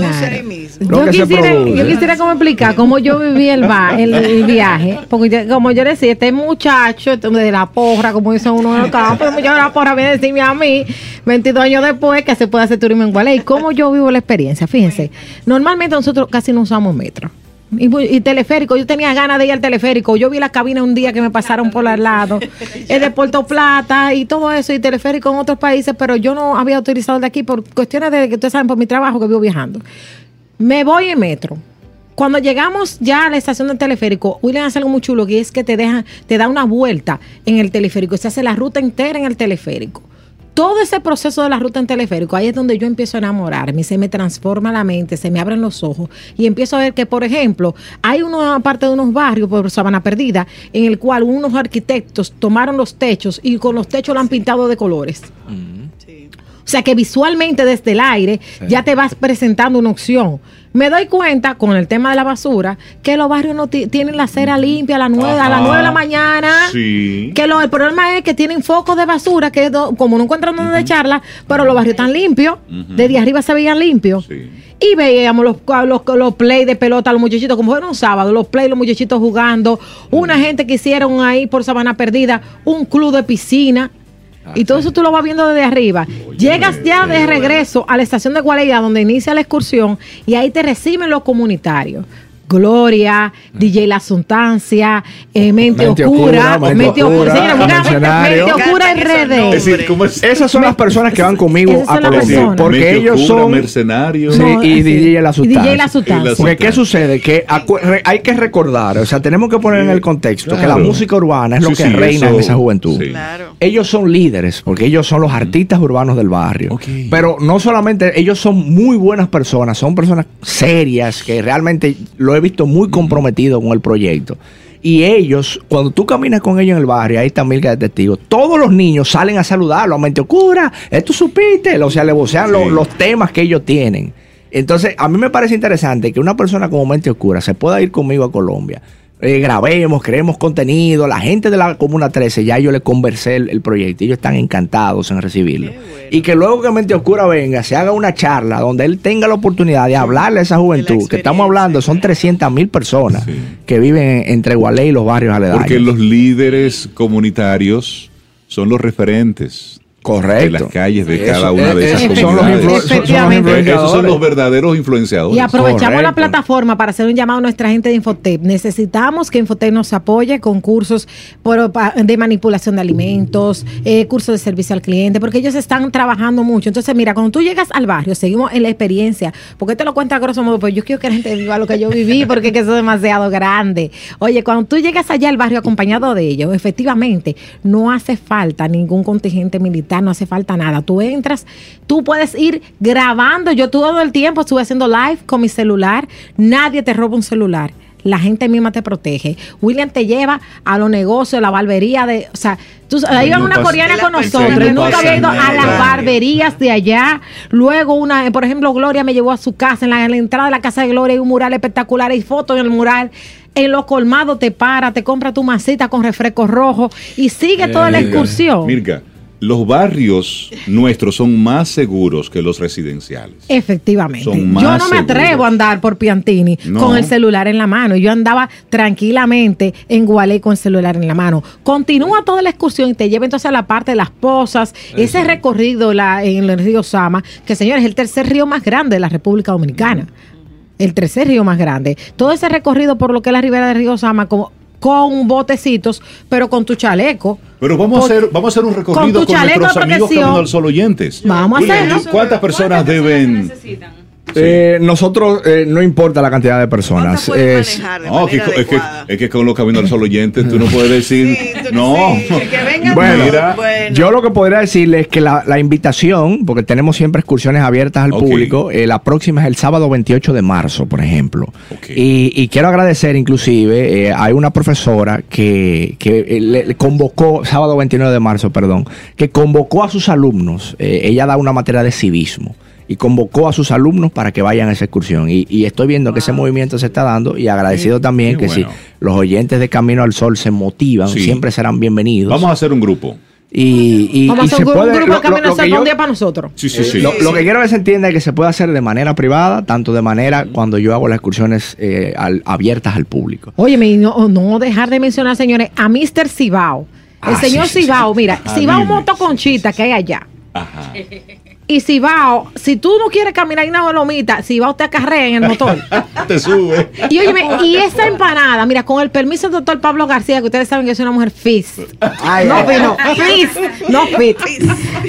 Yo quisiera, yo quisiera como explicar cómo yo viví el, va- el, el viaje, porque yo- como yo decía, este muchacho este de la porra, como dice uno en el campo, el muchacho de la porra viene a decirme a mí, 22 años después, que se puede hacer turismo en Gualey. ¿Cómo yo vivo la experiencia? Fíjense, normalmente nosotros casi no usamos metro. Y, teleférico, yo tenía ganas de ir al teleférico. Yo vi la cabina un día que me pasaron por al lado, el de Puerto Plata y todo eso, y teleférico en otros países, pero yo no había utilizado el de aquí por cuestiones de que ustedes saben por mi trabajo que vivo viajando. Me voy en metro. Cuando llegamos ya a la estación del teleférico, William hace algo muy chulo, que es que te deja, te da una vuelta en el teleférico. Se hace la ruta entera en el teleférico. Todo ese proceso de la ruta en teleférico, ahí es donde yo empiezo a enamorarme, se me transforma la mente, se me abren los ojos y empiezo a ver que, por ejemplo, hay una parte de unos barrios por Sabana Perdida en el cual unos arquitectos tomaron los techos y con los techos lo han pintado de colores. O sea que visualmente desde el aire ya te vas presentando una opción. Me doy cuenta con el tema de la basura que los barrios no ti- tienen la cera limpia a las 9, a las Ajá. 9 de la mañana. Sí. Que lo, el problema es que tienen focos de basura que do- como no encuentran donde echarla, pero los barrios están limpios. Desde arriba se veían limpios. Sí. Y veíamos los, los, los play de pelota, los muchachitos, como fue un sábado, los play, los muchachitos jugando, una gente que hicieron ahí por Sabana Perdida, un club de piscina. Y todo eso tú lo vas viendo desde arriba. Llegas ya de regreso a la estación de Gualeya, donde inicia la excursión, y ahí te reciben los comunitarios. Gloria, DJ La Sustancia, eh, Mente, Mente Oscura, Oscura, Mente Mente Oscura. Señora. Mente Oscura Me en encantan esos redes. Es decir, ¿cómo es? Esas son las personas que van conmigo a Colombia. Porque Mente ellos Oscura, son. mercenario. Sí, No, y sí. DJ La Y. DJ La Sustancia. Porque ¿qué sucede? Que hay que recordar, o sea, tenemos que poner en el contexto que la música urbana es lo Sí, que sí, reina eso- en esa juventud. sí. Claro. Ellos son líderes, porque ellos son los artistas urbanos del barrio. Ok. Pero no solamente, ellos son muy buenas personas, son personas serias, que realmente lo he visto muy comprometido con el proyecto. Y ellos, cuando tú caminas con ellos en el barrio, ahí está Milka de testigos, todos los niños salen a saludarlo, a mente oscura, esto supiste, o sea, le vocean los, los temas que ellos tienen. Entonces, a mí me parece interesante que una persona como Mente Oscura se pueda ir conmigo a Colombia. Eh, grabemos, creemos contenido. La gente de la Comuna 13, ya yo le conversé el, el proyecto y ellos están encantados en recibirlo. Y que luego que Mente Oscura venga, se haga una charla donde él tenga la oportunidad de hablarle a esa juventud, que estamos hablando, son 300 mil personas Sí. que viven entre Gualey y los barrios aledaños. Porque los líderes comunitarios son los referentes Correcto. de las calles de Eso- cada una de esas son los comunidades. son- los Efectivamente. Esos son los verdaderos influenciadores. Y aprovechamos la plataforma para hacer un llamado a nuestra gente de Infotep. Necesitamos que Infotep nos apoye con cursos por- de manipulación de alimentos, eh, cursos de servicio al cliente, porque ellos están trabajando mucho. Entonces, mira, cuando tú llegas al barrio, seguimos en la experiencia, porque te lo cuenta a grosso modo, pues yo quiero que la gente viva lo que yo viví, porque es que eso es demasiado grande. Oye, cuando tú llegas allá al barrio acompañado de ellos, efectivamente, no hace falta ningún contingente militar, no hace falta nada. Tú entras, tú puedes ir grabando. Yo todo el tiempo estuve haciendo live con mi celular. Nadie te roba un celular. La gente misma te protege. William te lleva a los negocios, la barbería de, o sea, tú, ahí no una coreana con nosotros. Yo nunca había ido a las barberías de allá. Luego una, por ejemplo, Gloria me llevó a su casa, en la, en la entrada de la casa de Gloria hay un mural espectacular, hay fotos en el mural. En los colmados te para, te compra tu masita con refresco rojo y sigue toda la excursión. Mirka, los barrios nuestros son más seguros que los residenciales. Efectivamente. Son Yo no me atrevo seguros. a andar por Piantini No. con el celular en la mano. Yo andaba tranquilamente en Gualey con el celular en la mano. Continúa toda la excursión y te lleva entonces a la parte de las pozas, ese recorrido la- en el río Sama, que señores es el tercer río más grande de la República Dominicana. El tercer río más grande. Todo ese recorrido por lo que es la ribera del río Sama, como con botecitos, pero con tu chaleco. Pero vamos a hacer, vamos a hacer un recorrido con con, tu chaleco nuestros amigos. Camino al Sol oyentes. Vamos a hacerlo. ¿Cuántas personas deben? Eh, nosotros, eh, no importa la cantidad de personas. ¿Cuántas puedes es- manejar de No, que- es, que, adecuada? es que con los Caminos al Sol oyentes tú no puedes decir. Sí, tú- no. sí, que vengan Bueno, mira, bueno. Yo lo que podría decirles es que la, la invitación, porque tenemos siempre excursiones abiertas al público, eh, la próxima es el sábado 28 de marzo, por ejemplo. Y, y quiero agradecer inclusive, eh, hay una profesora que, que eh, le, convocó, sábado 29 de marzo, perdón, que convocó a sus alumnos, eh, ella da una materia de civismo. Y convocó a sus alumnos para que vayan a esa excursión. Y, y estoy viendo que ese movimiento se está dando y agradecido también que si los oyentes de Camino al Sol se motivan, Sí. siempre serán bienvenidos. Vamos a hacer un grupo. Y, y- Vamos y a hacer se un, puede- grupo lo- de Camino lo- lo al Sol un día para nosotros. Sí, sí, sí. lo, lo que quiero que se entienda es que se puede hacer de manera privada, tanto de manera cuando yo hago las excursiones eh, al- abiertas al público. Y no, no dejar de mencionar, señores, a Mr. Cibao. El Ah, señor sí, sí, Cibao, mira, Ah, Cibao dime, Motoconchita que hay allá. Ajá. Y Cibao, si tú no quieres caminar en una lomita, Cibao te acarrea en el motor. Te sube. Y óyeme, y esa empanada, mira, con el permiso del doctor Pablo García, que ustedes saben que es una mujer fis. Ay, no, ay, no, fis, no fit.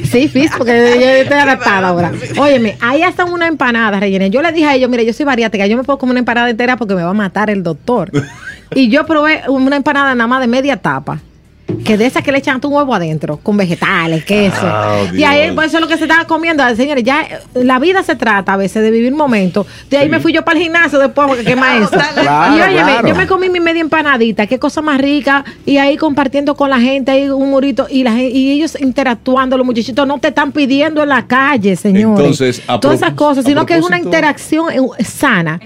Sí, fis, porque yo estoy adaptada ahora. Óyeme, ahí hasta una empanada rellena. Yo le dije a ellos, mira, yo soy bariátrica, yo me puedo comer una empanada entera porque me va a matar el doctor. Y yo probé una empanada nada más de media tapa. Que de esas que le echan tu huevo adentro, con vegetales, queso. Ah, y ahí, pues eso es lo que se estaba comiendo. Señores, ya eh, la vida se trata a veces de vivir momentos. De ahí me fui yo para el gimnasio después porque quema eso. Claro, y óyeme, claro. yo me comí mi media empanadita, qué cosa más rica. Y ahí compartiendo con la gente, ahí un murito. Y, la, y ellos interactuando, los muchachitos no te están pidiendo en la calle, señores. Entonces, a Todas esas cosas, sino que es una interacción eh, sana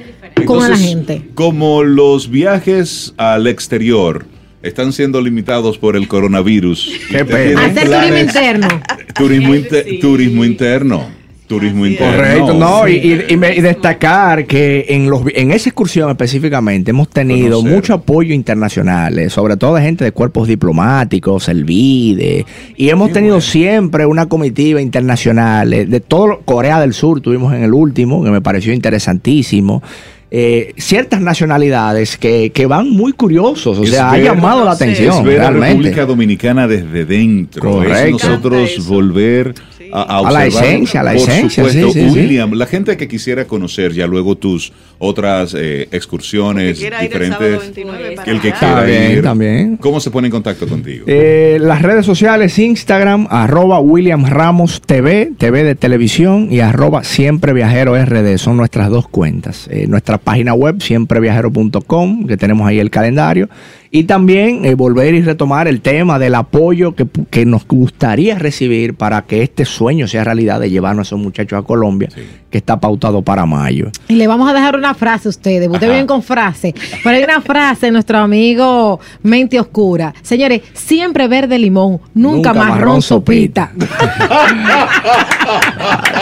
con la gente. Como los viajes al exterior están siendo limitados por el coronavirus. Qué ¿usted pena. Hacer turismo interno. Turismo, inte- turismo interno. Turismo interno. Correcto, no, y, y- y me- y destacar que en los en esa excursión específicamente hemos tenido Conocer. mucho apoyo internacional, eh, sobre todo de gente de cuerpos diplomáticos, el VIDE, y hemos Qué tenido bueno. siempre una comitiva internacional, eh, de todo Corea del Sur tuvimos en el último, que me pareció interesantísimo. Eh, ciertas nacionalidades que, que van muy curiosos. O Es sea, ha llamado la atención. es ver a la. República Dominicana desde dentro. Correcto. Es nosotros Eso. volver a, a A la observar. esencia, a la Por esencia, supuesto, sí, sí, sí. William, la gente que quisiera conocer ya luego tus otras eh, excursiones El que el diferentes. 29 para el que quiera También, ir. también. ¿Cómo se pone en contacto contigo? Eh, las redes sociales, Instagram, arroba William Ramos TV, TV de televisión y arroba Siempre Viajero RD. Son nuestras dos cuentas. Eh, nuestra página web, siempreviajero.com, que tenemos ahí el calendario. Y también eh, volver y retomar el tema del apoyo que, que nos gustaría recibir para que este sueño sea realidad de llevarnos a esos muchachos a Colombia, Sí. que está pautado para mayo. Y le vamos a dejar una frase a ustedes. Ustedes vienen con frase. Pero hay una frase de nuestro amigo Mente Oscura. Señores, siempre verde limón, nunca, Nunca marrón, marrón sopita.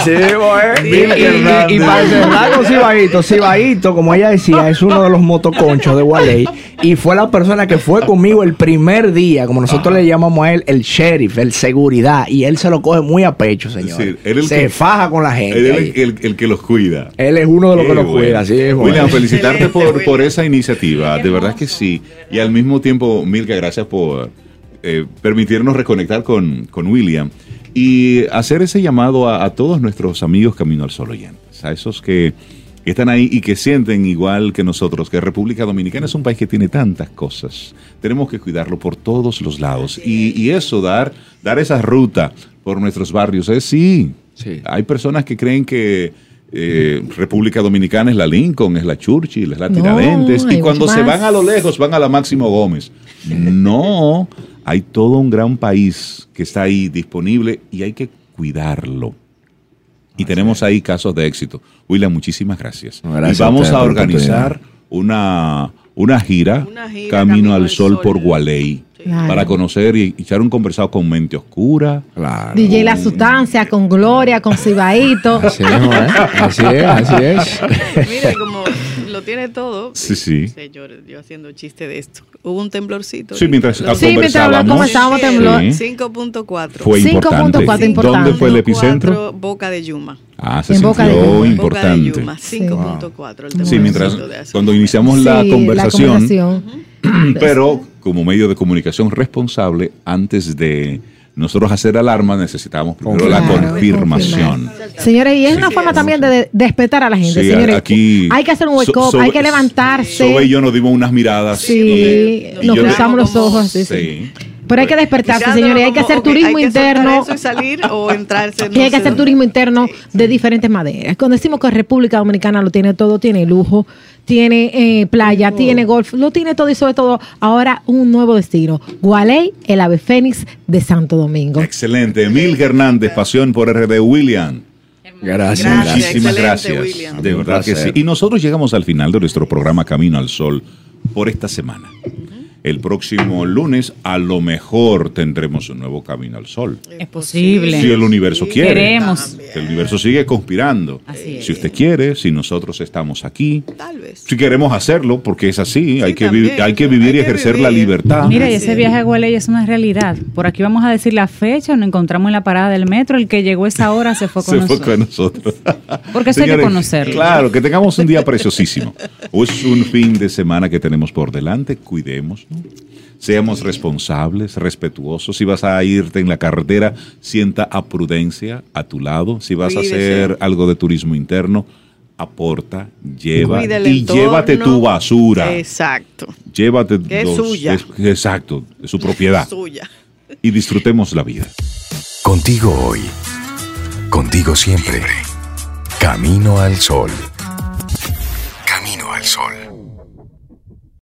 Sí, Sí, y, y- y para cerrar con Cibaito, Cibaito, como ella decía, es uno de los motoconchos de Gualey y fue la persona que fue conmigo el primer día, como nosotros le llamamos a él, el sheriff, el seguridad, y él se lo coge muy a pecho, señor. decir, él el se que- faja con la gente. Él es el, el que los cuida. Él es uno de los Qué que bueno. cuida, sí, es bueno. William, felicitarte por, por esa iniciativa. De verdad que sí. Y al mismo tiempo, Milka, gracias por eh, permitirnos reconectar con, con William y hacer ese llamado a, a todos nuestros amigos Camino al Sol oyentes, a esos que están ahí y que sienten igual que nosotros que República Dominicana es un país que tiene tantas cosas. Tenemos que cuidarlo por todos los lados. Y, y eso, dar, dar esa ruta por nuestros barrios, es sí. Sí. Hay personas que creen que eh, República Dominicana es la Lincoln, es la Churchill, es la No, Tiradentes. y cuando se van a lo lejos, van a la Máximo Gómez. No, hay todo un gran país que está ahí disponible y hay que cuidarlo. Y tenemos ahí casos de éxito. William, muchísimas gracias. Gracias y vamos a organizar una, una gira, Una gira Camino al Sol, por Gualey. Claro. Para conocer y echar un conversado con mente oscura. Claro. DJ La Sustancia, con Gloria, con Cibaito. Así es, ¿eh? así es, así es. Mire, como lo tiene todo. Sí, sí. Señores, yo haciendo chiste de esto. Hubo un temblorcito. Sí, mientras Los- Sí, mientras conversábamos. conversábamos temblor. Sí. 5.4. Fue 5.4 importante. importante. ¿Dónde fue el epicentro? 5.4, Boca de Yuma. Ah, se En Boca de sintió Yuma. importante. Boca de Yuma, 5.4. el Sí, temblorcito mientras cuando iniciamos la Sí, conversación, conversación. pero como medio de comunicación responsable, antes de nosotros hacer alarma, necesitábamos primero la confirmación. Señores, y es Sí. una forma también de de despertar a la gente. Sí, Señores, aquí hay que hacer un wake So- up, hay que levantarse. Sobe y yo nos dimos unas miradas. Sí, y nos cruzamos los ojos. Sí, sí. Sí. Pero hay que despertarse, señores. Hay que hacer turismo hay que soltar interno. eso y salir o entrarse. Y no hay que hacer dónde. turismo interno de diferentes maneras. Cuando decimos que República Dominicana lo tiene todo, tiene lujo, tiene eh, playa, tiene golf, lo tiene todo y sobre todo ahora un nuevo destino. Gualey, el ave fénix de Santo Domingo. Excelente. Emil Hernández, Pasión por RD William. Gracias. Muchísimas gracias. William. De verdad que sí. Y nosotros llegamos al final de nuestro programa Camino al Sol por esta semana. El próximo lunes a lo mejor tendremos un nuevo Camino al Sol. Es posible. Si el universo quiere. Queremos. Que el universo sigue conspirando. Así es. Si usted quiere, si nosotros estamos aquí, Tal vez. si queremos hacerlo, porque es así, hay, que también. hay que vivir Hay y ejercer la libertad. Mira, y ese es. viaje a Gualey es una realidad. Por aquí vamos a decir la fecha, nos encontramos en la parada del metro. El que llegó esa hora se fue con se fue nosotros. con nosotros. Porque eso hay que conocerlo. Claro, que tengamos un día preciosísimo. Es un fin de semana que tenemos por delante. Cuidemos. Seamos responsables, respetuosos. Si vas a irte en la carretera, sienta a prudencia a tu lado. Si vas Cuídese. a hacer algo de turismo interno, aporta, lleva y entorno. llévate tu basura. Exacto. Llévate Que es los- suya. es- exacto, de su propiedad. Suya. Y disfrutemos la vida. Contigo hoy. Contigo siempre. Camino al sol. Camino al sol.